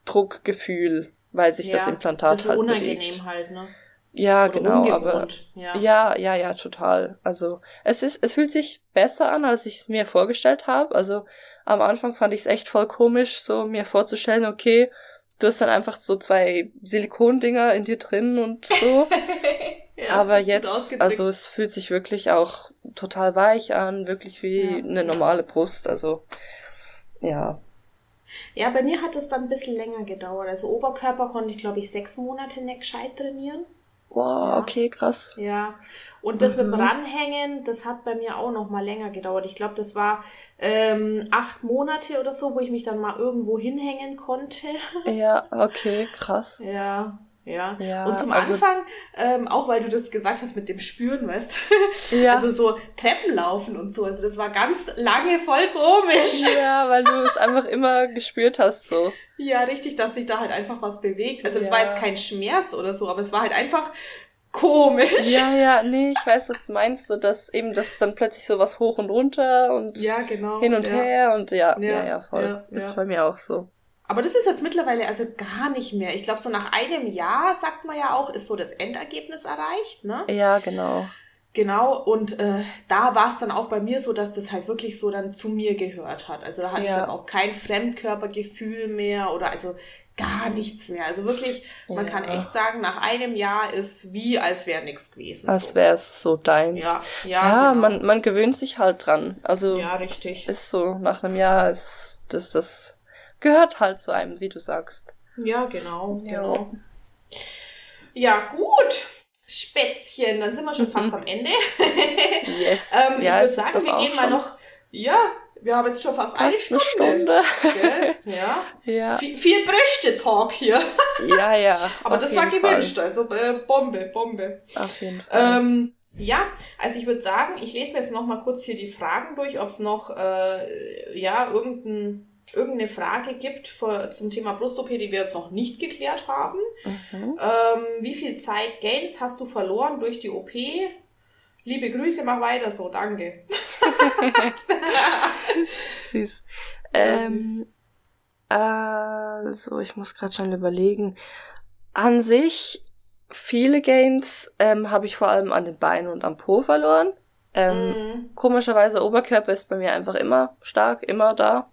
Druckgefühl, weil sich ja, das Implantat halt unangenehm bewegt. halt, ne? Ja, Oder genau, aber ja. ja, ja, ja, total. Also es ist, es fühlt sich besser an, als ich es mir vorgestellt habe. Also am Anfang fand ich es echt voll komisch, so mir vorzustellen, okay, du hast dann einfach so zwei Silikondinger in dir drin und so. Ja, Aber jetzt, also es fühlt sich wirklich auch total weich an, wirklich wie ja. eine normale Brust. Also ja. Ja, bei mir hat es dann ein bisschen länger gedauert. Also Oberkörper konnte ich, glaube ich, sechs Monate nicht gescheit trainieren. Wow, ja. okay, krass. Ja. Und das mhm. mit dem Ranhängen, das hat bei mir auch noch mal länger gedauert. Ich glaube, das war ähm, acht Monate oder so, wo ich mich dann mal irgendwo hinhängen konnte. Ja, okay, krass. Ja. Ja. ja und zum also, Anfang, ähm, auch weil du das gesagt hast mit dem Spüren, weißt ja. also so Treppen laufen und so, also das war ganz lange voll komisch. Ja, weil du es einfach immer gespürt hast, so. Ja, richtig, dass sich da halt einfach was bewegt. Also es ja. war jetzt kein Schmerz oder so, aber es war halt einfach komisch. Ja, ja, nee, ich weiß, was du meinst, so dass eben das dann plötzlich so was hoch und runter und ja, genau, hin und ja. her und ja, ja, ja, ja voll. Ist bei mir auch so. Aber das ist jetzt mittlerweile also gar nicht mehr. Ich glaube, so nach einem Jahr, sagt man ja auch, ist so das Endergebnis erreicht, ne? Ja, genau. Genau, und äh, da war es dann auch bei mir so, dass das halt wirklich so dann zu mir gehört hat. Also da hatte ja. ich dann auch kein Fremdkörpergefühl mehr oder also gar nichts mehr. Also wirklich, man ja. kann echt sagen, nach einem Jahr ist wie, als wäre nichts gewesen. Als so. wäre es so deins. Ja, ja, ja genau. man, man gewöhnt sich halt dran. Also ja, richtig. Ist so, nach einem Jahr ist das das gehört halt zu einem, wie du sagst. Ja, genau, ja. genau. Ja, gut. Spätzchen, dann sind wir schon fast mhm. am Ende. yes. ähm, ja, ich würde sagen, wir gehen mal noch. Ja, wir haben jetzt schon fast, fast eine Stunde. Eine Stunde. Ja. ja. Viel, viel Brüste-Talk hier. ja, ja. Aber das war gewünscht, Fall. also äh, Bombe, Bombe. Auf jeden Fall. Ähm, ja, also ich würde sagen, ich lese mir jetzt noch mal kurz hier die Fragen durch, ob es noch äh, ja irgendein irgendeine Frage gibt für, zum Thema Brust-OP, die wir jetzt noch nicht geklärt haben. Mhm. Ähm, wie viel Zeit Gains hast du verloren durch die OP? Liebe Grüße, mach weiter so, danke. süß. Ähm, also, ich muss gerade schon überlegen. An sich, viele Gains ähm, habe ich vor allem an den Beinen und am Po verloren. Ähm, mhm. Komischerweise, Oberkörper ist bei mir einfach immer stark, immer da.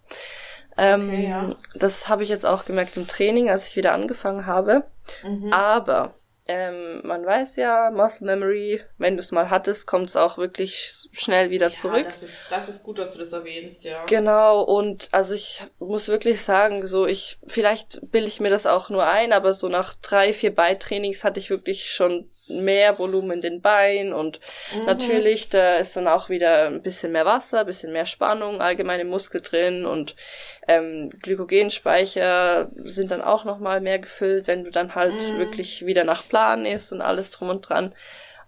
Ähm, okay, ja. Das habe ich jetzt auch gemerkt im Training, als ich wieder angefangen habe. Mhm. Aber ähm, man weiß ja, Muscle Memory, wenn du es mal hattest, kommt es auch wirklich schnell wieder ja, zurück. Das ist, das ist gut, dass du das erwähnst, ja. Genau, und also ich muss wirklich sagen, so ich, vielleicht bilde ich mir das auch nur ein, aber so nach drei, vier Beitrainings hatte ich wirklich schon mehr Volumen in den Beinen und mhm. natürlich, da ist dann auch wieder ein bisschen mehr Wasser, ein bisschen mehr Spannung, allgemeine Muskel drin und ähm, Glykogenspeicher sind dann auch nochmal mehr gefüllt, wenn du dann halt mhm. wirklich wieder nach Plan isst und alles drum und dran.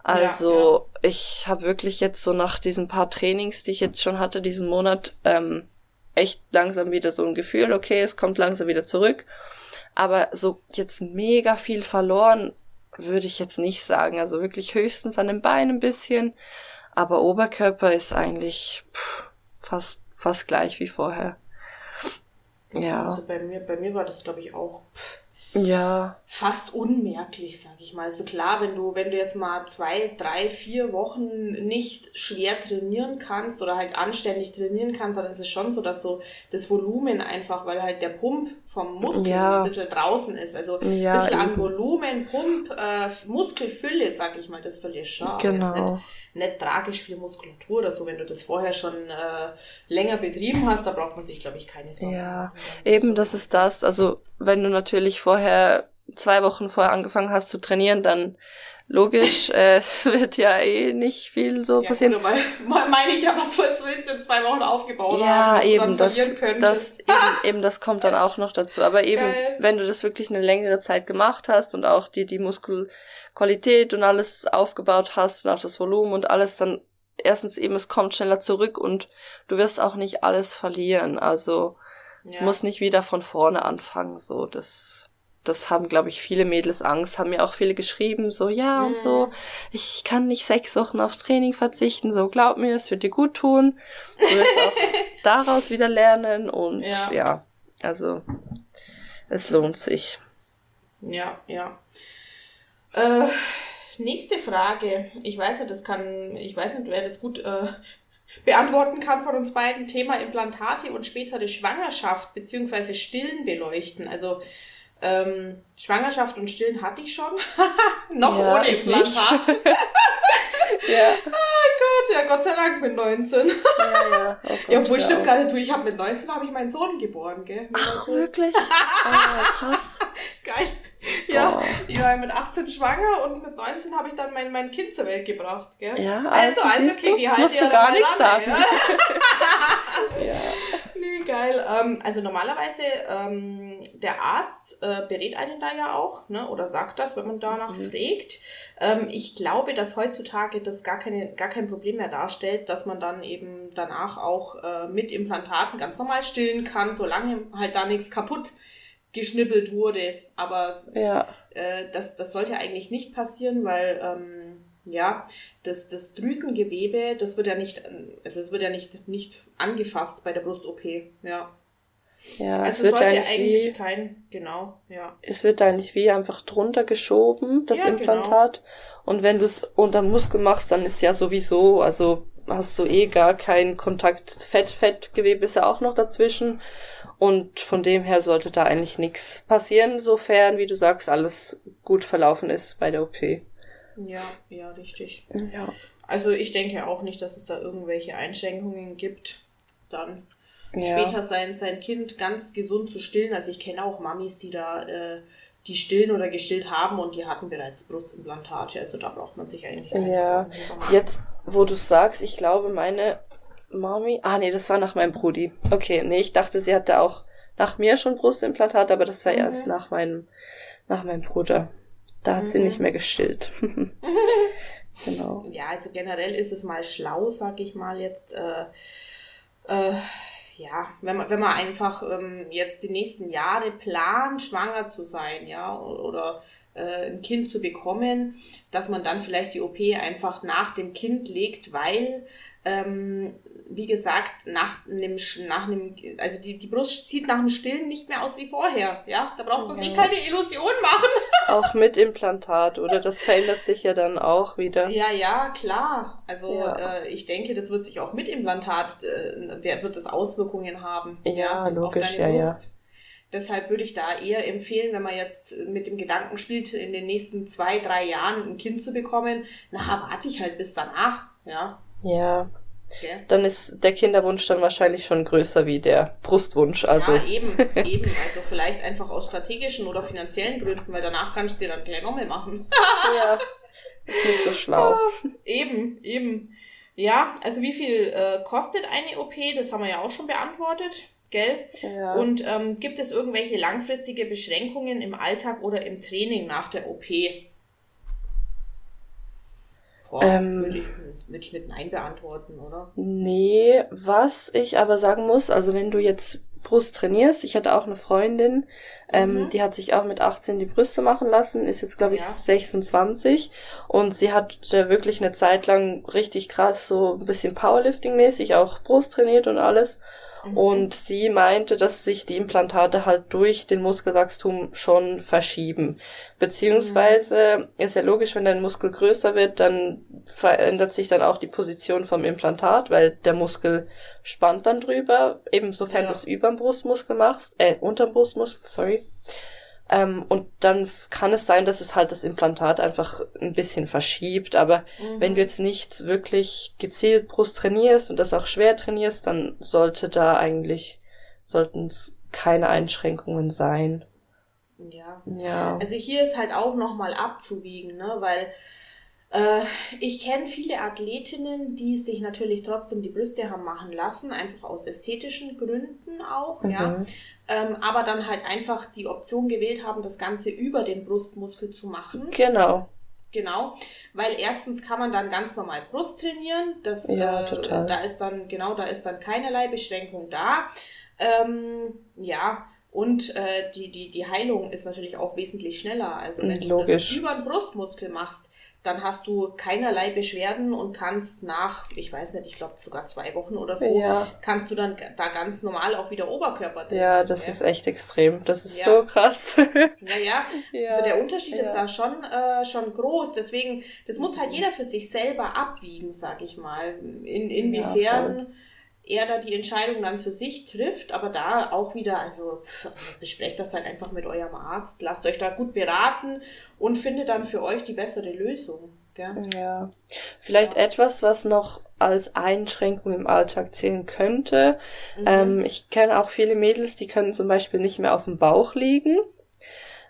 Also ja, ja. ich habe wirklich jetzt so nach diesen paar Trainings, die ich jetzt schon hatte diesen Monat, ähm, echt langsam wieder so ein Gefühl, okay, es kommt langsam wieder zurück. Aber so jetzt mega viel verloren würde ich jetzt nicht sagen. Also wirklich höchstens an den Beinen ein bisschen. Aber Oberkörper ist eigentlich pff, fast, fast gleich wie vorher. Ja. Also bei mir, bei mir war das, glaube ich, auch. Pff, ja. Fast unmerklich, sag ich mal. Also klar, wenn du, wenn du jetzt mal zwei, drei, vier Wochen nicht schwer trainieren kannst oder halt anständig trainieren kannst, dann ist es schon so, dass so das Volumen einfach, weil halt der Pump vom Muskel ja. ein bisschen draußen ist. Also ja, ein bisschen an Volumen, Pump, äh, Muskelfülle, sag ich mal, das verlierst du. Genau nicht tragisch viel Muskulatur oder so. Wenn du das vorher schon äh, länger betrieben hast, da braucht man sich, glaube ich, keine Sorgen. Ja, eben, das ist das. Also wenn du natürlich vorher zwei Wochen vorher angefangen hast zu trainieren, dann logisch äh, wird ja eh nicht viel so ja, passieren. Mal, meine ich ja, was willst du in zwei Wochen aufgebaut ja, haben, eben, das, das eben, eben das kommt dann auch noch dazu. Aber eben, Geil. wenn du das wirklich eine längere Zeit gemacht hast und auch die die Muskelqualität und alles aufgebaut hast und auch das Volumen und alles, dann erstens eben es kommt schneller zurück und du wirst auch nicht alles verlieren. Also ja. musst nicht wieder von vorne anfangen. So das das haben, glaube ich, viele Mädels Angst, haben mir auch viele geschrieben, so, ja, und so, mhm. ich kann nicht sechs Wochen aufs Training verzichten, so, glaub mir, es wird dir gut tun. Du wirst auch daraus wieder lernen und ja. ja, also, es lohnt sich. Ja, ja. Äh, nächste Frage. Ich weiß nicht, das kann, ich weiß nicht, wer das gut äh, beantworten kann von uns beiden. Thema Implantate und spätere Schwangerschaft beziehungsweise Stillen beleuchten. Also ähm, Schwangerschaft und Stillen hatte ich schon. Noch ja, ohne Implantat. ja. Oh Gott, ja, Gott sei Dank mit 19. ja, ja. Oh ja, obwohl stimmt nicht. Du, ich habe mit 19 habe ich meinen Sohn geboren, gell? Ach, wirklich? oh, krass. Geil. Ja, oh. ich war mit 18 schwanger und mit 19 habe ich dann mein, mein Kind zur Welt gebracht, gell? Ja, also, also, also okay, die halt ja gar nichts sagen. Ja. ja. Nee, geil. Ähm, also normalerweise, ähm, der Arzt äh, berät einen da ja auch, ne? Oder sagt das, wenn man danach mhm. fragt. Ähm, ich glaube, dass heutzutage das gar, keine, gar kein Problem mehr darstellt, dass man dann eben danach auch äh, mit Implantaten ganz normal stillen kann, solange halt da nichts kaputt geschnippelt wurde. Aber ja. äh, das, das sollte eigentlich nicht passieren, weil ähm, ja, das, das Drüsengewebe, das wird ja nicht, also es wird ja nicht, nicht angefasst bei der Brust-OP, ja. Ja, also es wird sollte eigentlich wie, kein, genau, ja. Es wird eigentlich wie einfach drunter geschoben, das ja, Implantat. Genau. Und wenn du es unter Muskel machst, dann ist ja sowieso, also hast du eh gar keinen Kontakt. Fett, Fettgewebe ist ja auch noch dazwischen. Und von dem her sollte da eigentlich nichts passieren, sofern, wie du sagst, alles gut verlaufen ist bei der OP. Ja, ja, richtig. Ja. Also ich denke auch nicht, dass es da irgendwelche Einschränkungen gibt, dann ja. später sein, sein Kind ganz gesund zu stillen. Also ich kenne auch Mamis, die da äh, die stillen oder gestillt haben und die hatten bereits Brustimplantate. Also da braucht man sich eigentlich keine Ja, jetzt, wo du sagst, ich glaube, meine Mami. Ah, nee, das war nach meinem Brudi. Okay, nee, ich dachte, sie hatte auch nach mir schon Brustimplantat, aber das war mhm. erst nach meinem, nach meinem Bruder. Da hat mhm. sie nicht mehr gestillt. genau. Ja, also generell ist es mal schlau, sag ich mal jetzt. Äh, äh, ja, wenn man, wenn man einfach ähm, jetzt die nächsten Jahre plant, schwanger zu sein, ja, oder äh, ein Kind zu bekommen, dass man dann vielleicht die OP einfach nach dem Kind legt, weil ähm, wie gesagt, nach einem, nach einem, also die, die Brust sieht nach dem Stillen nicht mehr aus wie vorher, ja. Da braucht man ja. sich keine Illusion machen. Auch mit Implantat, oder? Das verändert sich ja dann auch wieder. Ja, ja, klar. Also ja. äh, ich denke, das wird sich auch mit Implantat, äh, wird das Auswirkungen haben. Ja, ja logisch, ja, ja. Deshalb würde ich da eher empfehlen, wenn man jetzt mit dem Gedanken spielt, in den nächsten zwei, drei Jahren ein Kind zu bekommen, na, warte ich halt bis danach, ja. Ja, Okay. Dann ist der Kinderwunsch dann wahrscheinlich schon größer wie der Brustwunsch. Also. Ja, eben, eben. Also vielleicht einfach aus strategischen oder finanziellen Gründen, weil danach kannst du dir dann gleich nochmal machen. ja, ist nicht so schlau. Eben, eben. Ja, also wie viel äh, kostet eine OP? Das haben wir ja auch schon beantwortet, gell? Ja. Und ähm, gibt es irgendwelche langfristige Beschränkungen im Alltag oder im Training nach der OP? Boah, ähm, würde ich, mit Nein beantworten, oder? Nee, was ich aber sagen muss, also wenn du jetzt Brust trainierst, ich hatte auch eine Freundin, ähm, mhm. die hat sich auch mit 18 die Brüste machen lassen, ist jetzt glaube ich ja. 26 und sie hat äh, wirklich eine Zeit lang richtig krass so ein bisschen Powerlifting-mäßig auch Brust trainiert und alles Mhm. Und sie meinte, dass sich die Implantate halt durch den Muskelwachstum schon verschieben. Beziehungsweise mhm. ist ja logisch, wenn dein Muskel größer wird, dann verändert sich dann auch die Position vom Implantat, weil der Muskel spannt dann drüber, eben sofern ja. du es über dem Brustmuskel machst, äh, unterm Brustmuskel, sorry. Ähm, und dann kann es sein, dass es halt das Implantat einfach ein bisschen verschiebt. Aber mhm. wenn du jetzt nicht wirklich gezielt Brust trainierst und das auch schwer trainierst, dann sollte da eigentlich, sollten es keine Einschränkungen sein. Ja. ja. Also hier ist halt auch nochmal abzuwiegen, ne, weil äh, ich kenne viele Athletinnen, die sich natürlich trotzdem die Brüste haben machen lassen, einfach aus ästhetischen Gründen auch, mhm. ja. Ähm, aber dann halt einfach die Option gewählt haben, das Ganze über den Brustmuskel zu machen. Genau. Genau, weil erstens kann man dann ganz normal Brust trainieren. Das, ja, äh, total. Da ist dann, genau, da ist dann keinerlei Beschränkung da. Ähm, ja, und äh, die, die, die Heilung ist natürlich auch wesentlich schneller. Also wenn Logisch. du das über den Brustmuskel machst, dann hast du keinerlei Beschwerden und kannst nach, ich weiß nicht, ich glaube sogar zwei Wochen oder so, ja. kannst du dann da ganz normal auch wieder Oberkörper trainieren. Ja, das ja. ist echt extrem. Das ist ja. so krass. Naja, ja. also der Unterschied ist da schon, äh, schon groß. Deswegen, das muss halt jeder für sich selber abwiegen, sag ich mal. In, inwiefern er da die Entscheidung dann für sich trifft, aber da auch wieder, also besprecht das halt einfach mit eurem Arzt, lasst euch da gut beraten und findet dann für euch die bessere Lösung. Gell? Ja. Vielleicht ja. etwas, was noch als Einschränkung im Alltag zählen könnte. Mhm. Ähm, ich kenne auch viele Mädels, die können zum Beispiel nicht mehr auf dem Bauch liegen.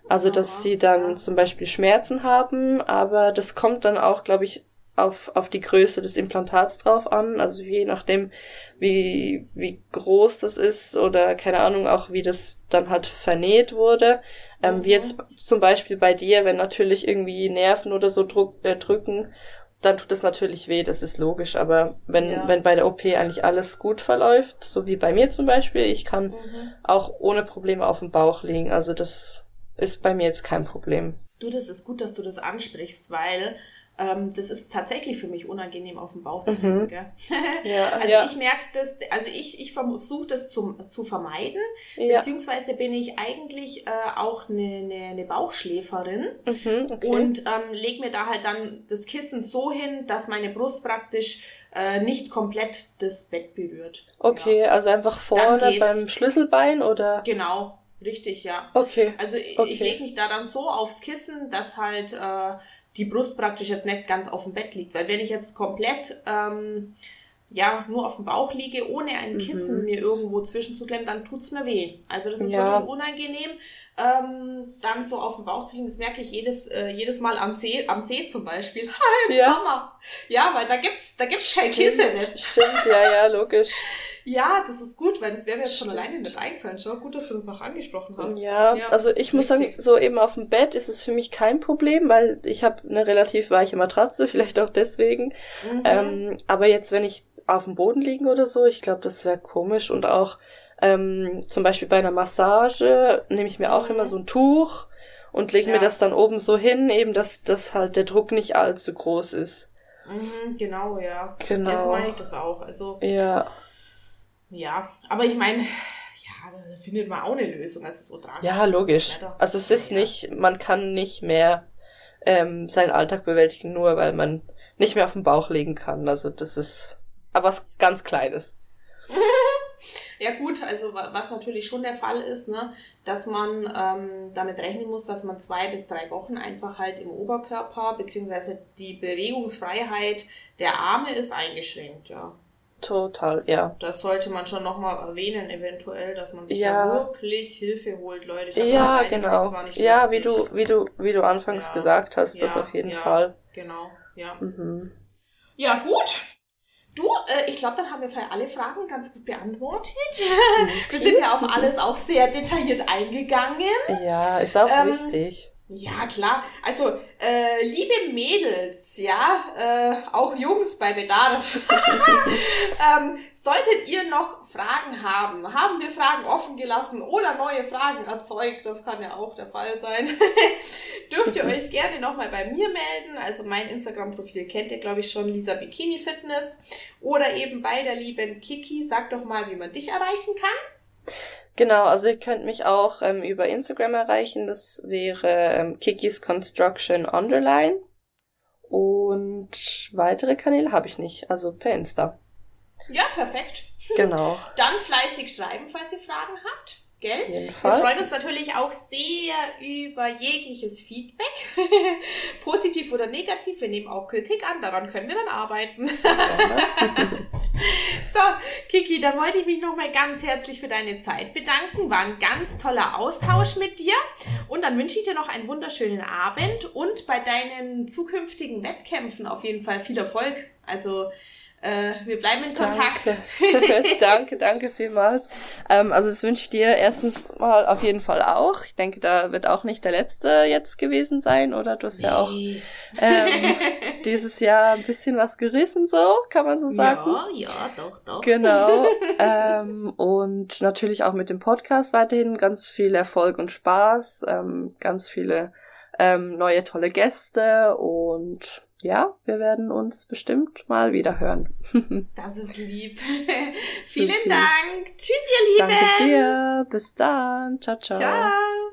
Also, dass sie dann zum Beispiel Schmerzen haben, aber das kommt dann auch, glaube ich, auf, auf die Größe des Implantats drauf an. Also je nachdem, wie, wie groß das ist oder keine Ahnung, auch wie das dann halt vernäht wurde. Ähm, mhm. Wie jetzt zum Beispiel bei dir, wenn natürlich irgendwie Nerven oder so druck, äh, drücken, dann tut es natürlich weh, das ist logisch. Aber wenn, ja. wenn bei der OP eigentlich alles gut verläuft, so wie bei mir zum Beispiel, ich kann mhm. auch ohne Probleme auf dem Bauch liegen. Also das ist bei mir jetzt kein Problem. Du, das ist gut, dass du das ansprichst, weil ähm, das ist tatsächlich für mich unangenehm aus dem Bauch zu mhm. Ja, also ja. ich merke das, also ich, ich versuche das zu, zu vermeiden, ja. beziehungsweise bin ich eigentlich äh, auch eine, eine, eine Bauchschläferin mhm, okay. und ähm, lege mir da halt dann das Kissen so hin, dass meine Brust praktisch äh, nicht komplett das Bett berührt. Okay, ja. also einfach vorne beim Schlüsselbein oder? Genau, Richtig, ja. Okay. Also okay. ich lege mich da dann so aufs Kissen, dass halt äh, die Brust praktisch jetzt nicht ganz auf dem Bett liegt. Weil wenn ich jetzt komplett ähm, ja, nur auf dem Bauch liege, ohne ein mhm. Kissen mhm. mir irgendwo zwischenzuklemmen, dann tut's mir weh. Also das ist ja. wirklich unangenehm. Ähm, dann so auf dem Bauch zu liegen, das merke ich jedes, äh, jedes Mal am See, am See zum Beispiel. Im ja. Sommer. Ja, weil da gibt's, da gibt's kein Kissen. Stimmt, ja, ja, logisch. Ja, das ist gut, weil das wäre mir jetzt schon alleine nicht eingefallen. Schau, gut, dass du das noch angesprochen hast. Ja, ja also ich muss sagen, so eben auf dem Bett ist es für mich kein Problem, weil ich habe eine relativ weiche Matratze, vielleicht auch deswegen. Mhm. Ähm, aber jetzt, wenn ich auf dem Boden liegen oder so, ich glaube, das wäre komisch und auch ähm, zum Beispiel bei einer Massage nehme ich mir auch mhm. immer so ein Tuch und lege ja. mir das dann oben so hin, eben dass, dass halt der Druck nicht allzu groß ist. Mhm, genau, ja. Genau. Das meine ich das auch. Also ja. Ja, aber ich meine, ja, da findet man auch eine Lösung. Also so tragisch. Ja, logisch. Also es ist ja. nicht, man kann nicht mehr ähm, seinen Alltag bewältigen, nur weil man nicht mehr auf den Bauch legen kann. Also das ist aber was ganz Kleines. ja gut, also was natürlich schon der Fall ist, ne, dass man ähm, damit rechnen muss, dass man zwei bis drei Wochen einfach halt im Oberkörper beziehungsweise die Bewegungsfreiheit der Arme ist eingeschränkt, ja. Total, ja. Das sollte man schon nochmal erwähnen, eventuell, dass man sich ja. da wirklich Hilfe holt, Leute. ja, genau. Ja, wie du, wie du, wie du anfangs ja. gesagt hast, ja, das auf jeden Fall. Genau, ja. Mhm. Ja, gut. Du, äh, ich glaube, dann haben wir für alle Fragen ganz gut beantwortet. wir sind ja auf alles auch sehr detailliert eingegangen. Ja, ist auch ähm, wichtig. Ja, klar. Also, äh, liebe Mädels, ja, äh, auch Jungs bei Bedarf, ähm, Solltet ihr noch Fragen haben, haben wir Fragen offen gelassen oder neue Fragen erzeugt, das kann ja auch der Fall sein, dürft ihr euch gerne nochmal bei mir melden. Also mein Instagram-Profil kennt ihr, glaube ich, schon, Lisa Bikini Fitness. Oder eben bei der lieben Kiki. Sag doch mal, wie man dich erreichen kann. Genau, also ihr könnt mich auch ähm, über Instagram erreichen. Das wäre ähm, Kikis Construction Underline. Und weitere Kanäle habe ich nicht, also per Insta. Ja, perfekt. Genau. Dann fleißig schreiben, falls ihr Fragen habt. Gell? Wir freuen uns natürlich auch sehr über jegliches Feedback. Positiv oder negativ. Wir nehmen auch Kritik an, daran können wir dann arbeiten. so, Kiki, dann wollte ich mich nochmal ganz herzlich für deine Zeit bedanken. War ein ganz toller Austausch mit dir. Und dann wünsche ich dir noch einen wunderschönen Abend und bei deinen zukünftigen Wettkämpfen auf jeden Fall viel Erfolg. Also äh, wir bleiben in Kontakt. Danke, danke, danke vielmals. Ähm, also das wünsche ich dir erstens mal auf jeden Fall auch. Ich denke, da wird auch nicht der letzte jetzt gewesen sein, oder? Du hast nee. ja auch ähm, dieses Jahr ein bisschen was gerissen, so kann man so sagen. Ja, ja, doch, doch. Genau. ähm, und natürlich auch mit dem Podcast weiterhin ganz viel Erfolg und Spaß, ähm, ganz viele ähm, neue tolle Gäste und ja, wir werden uns bestimmt mal wieder hören. das ist lieb. Vielen Dank. Tschüss, ihr Lieben. Danke dir. Bis dann. Ciao, ciao. Ciao.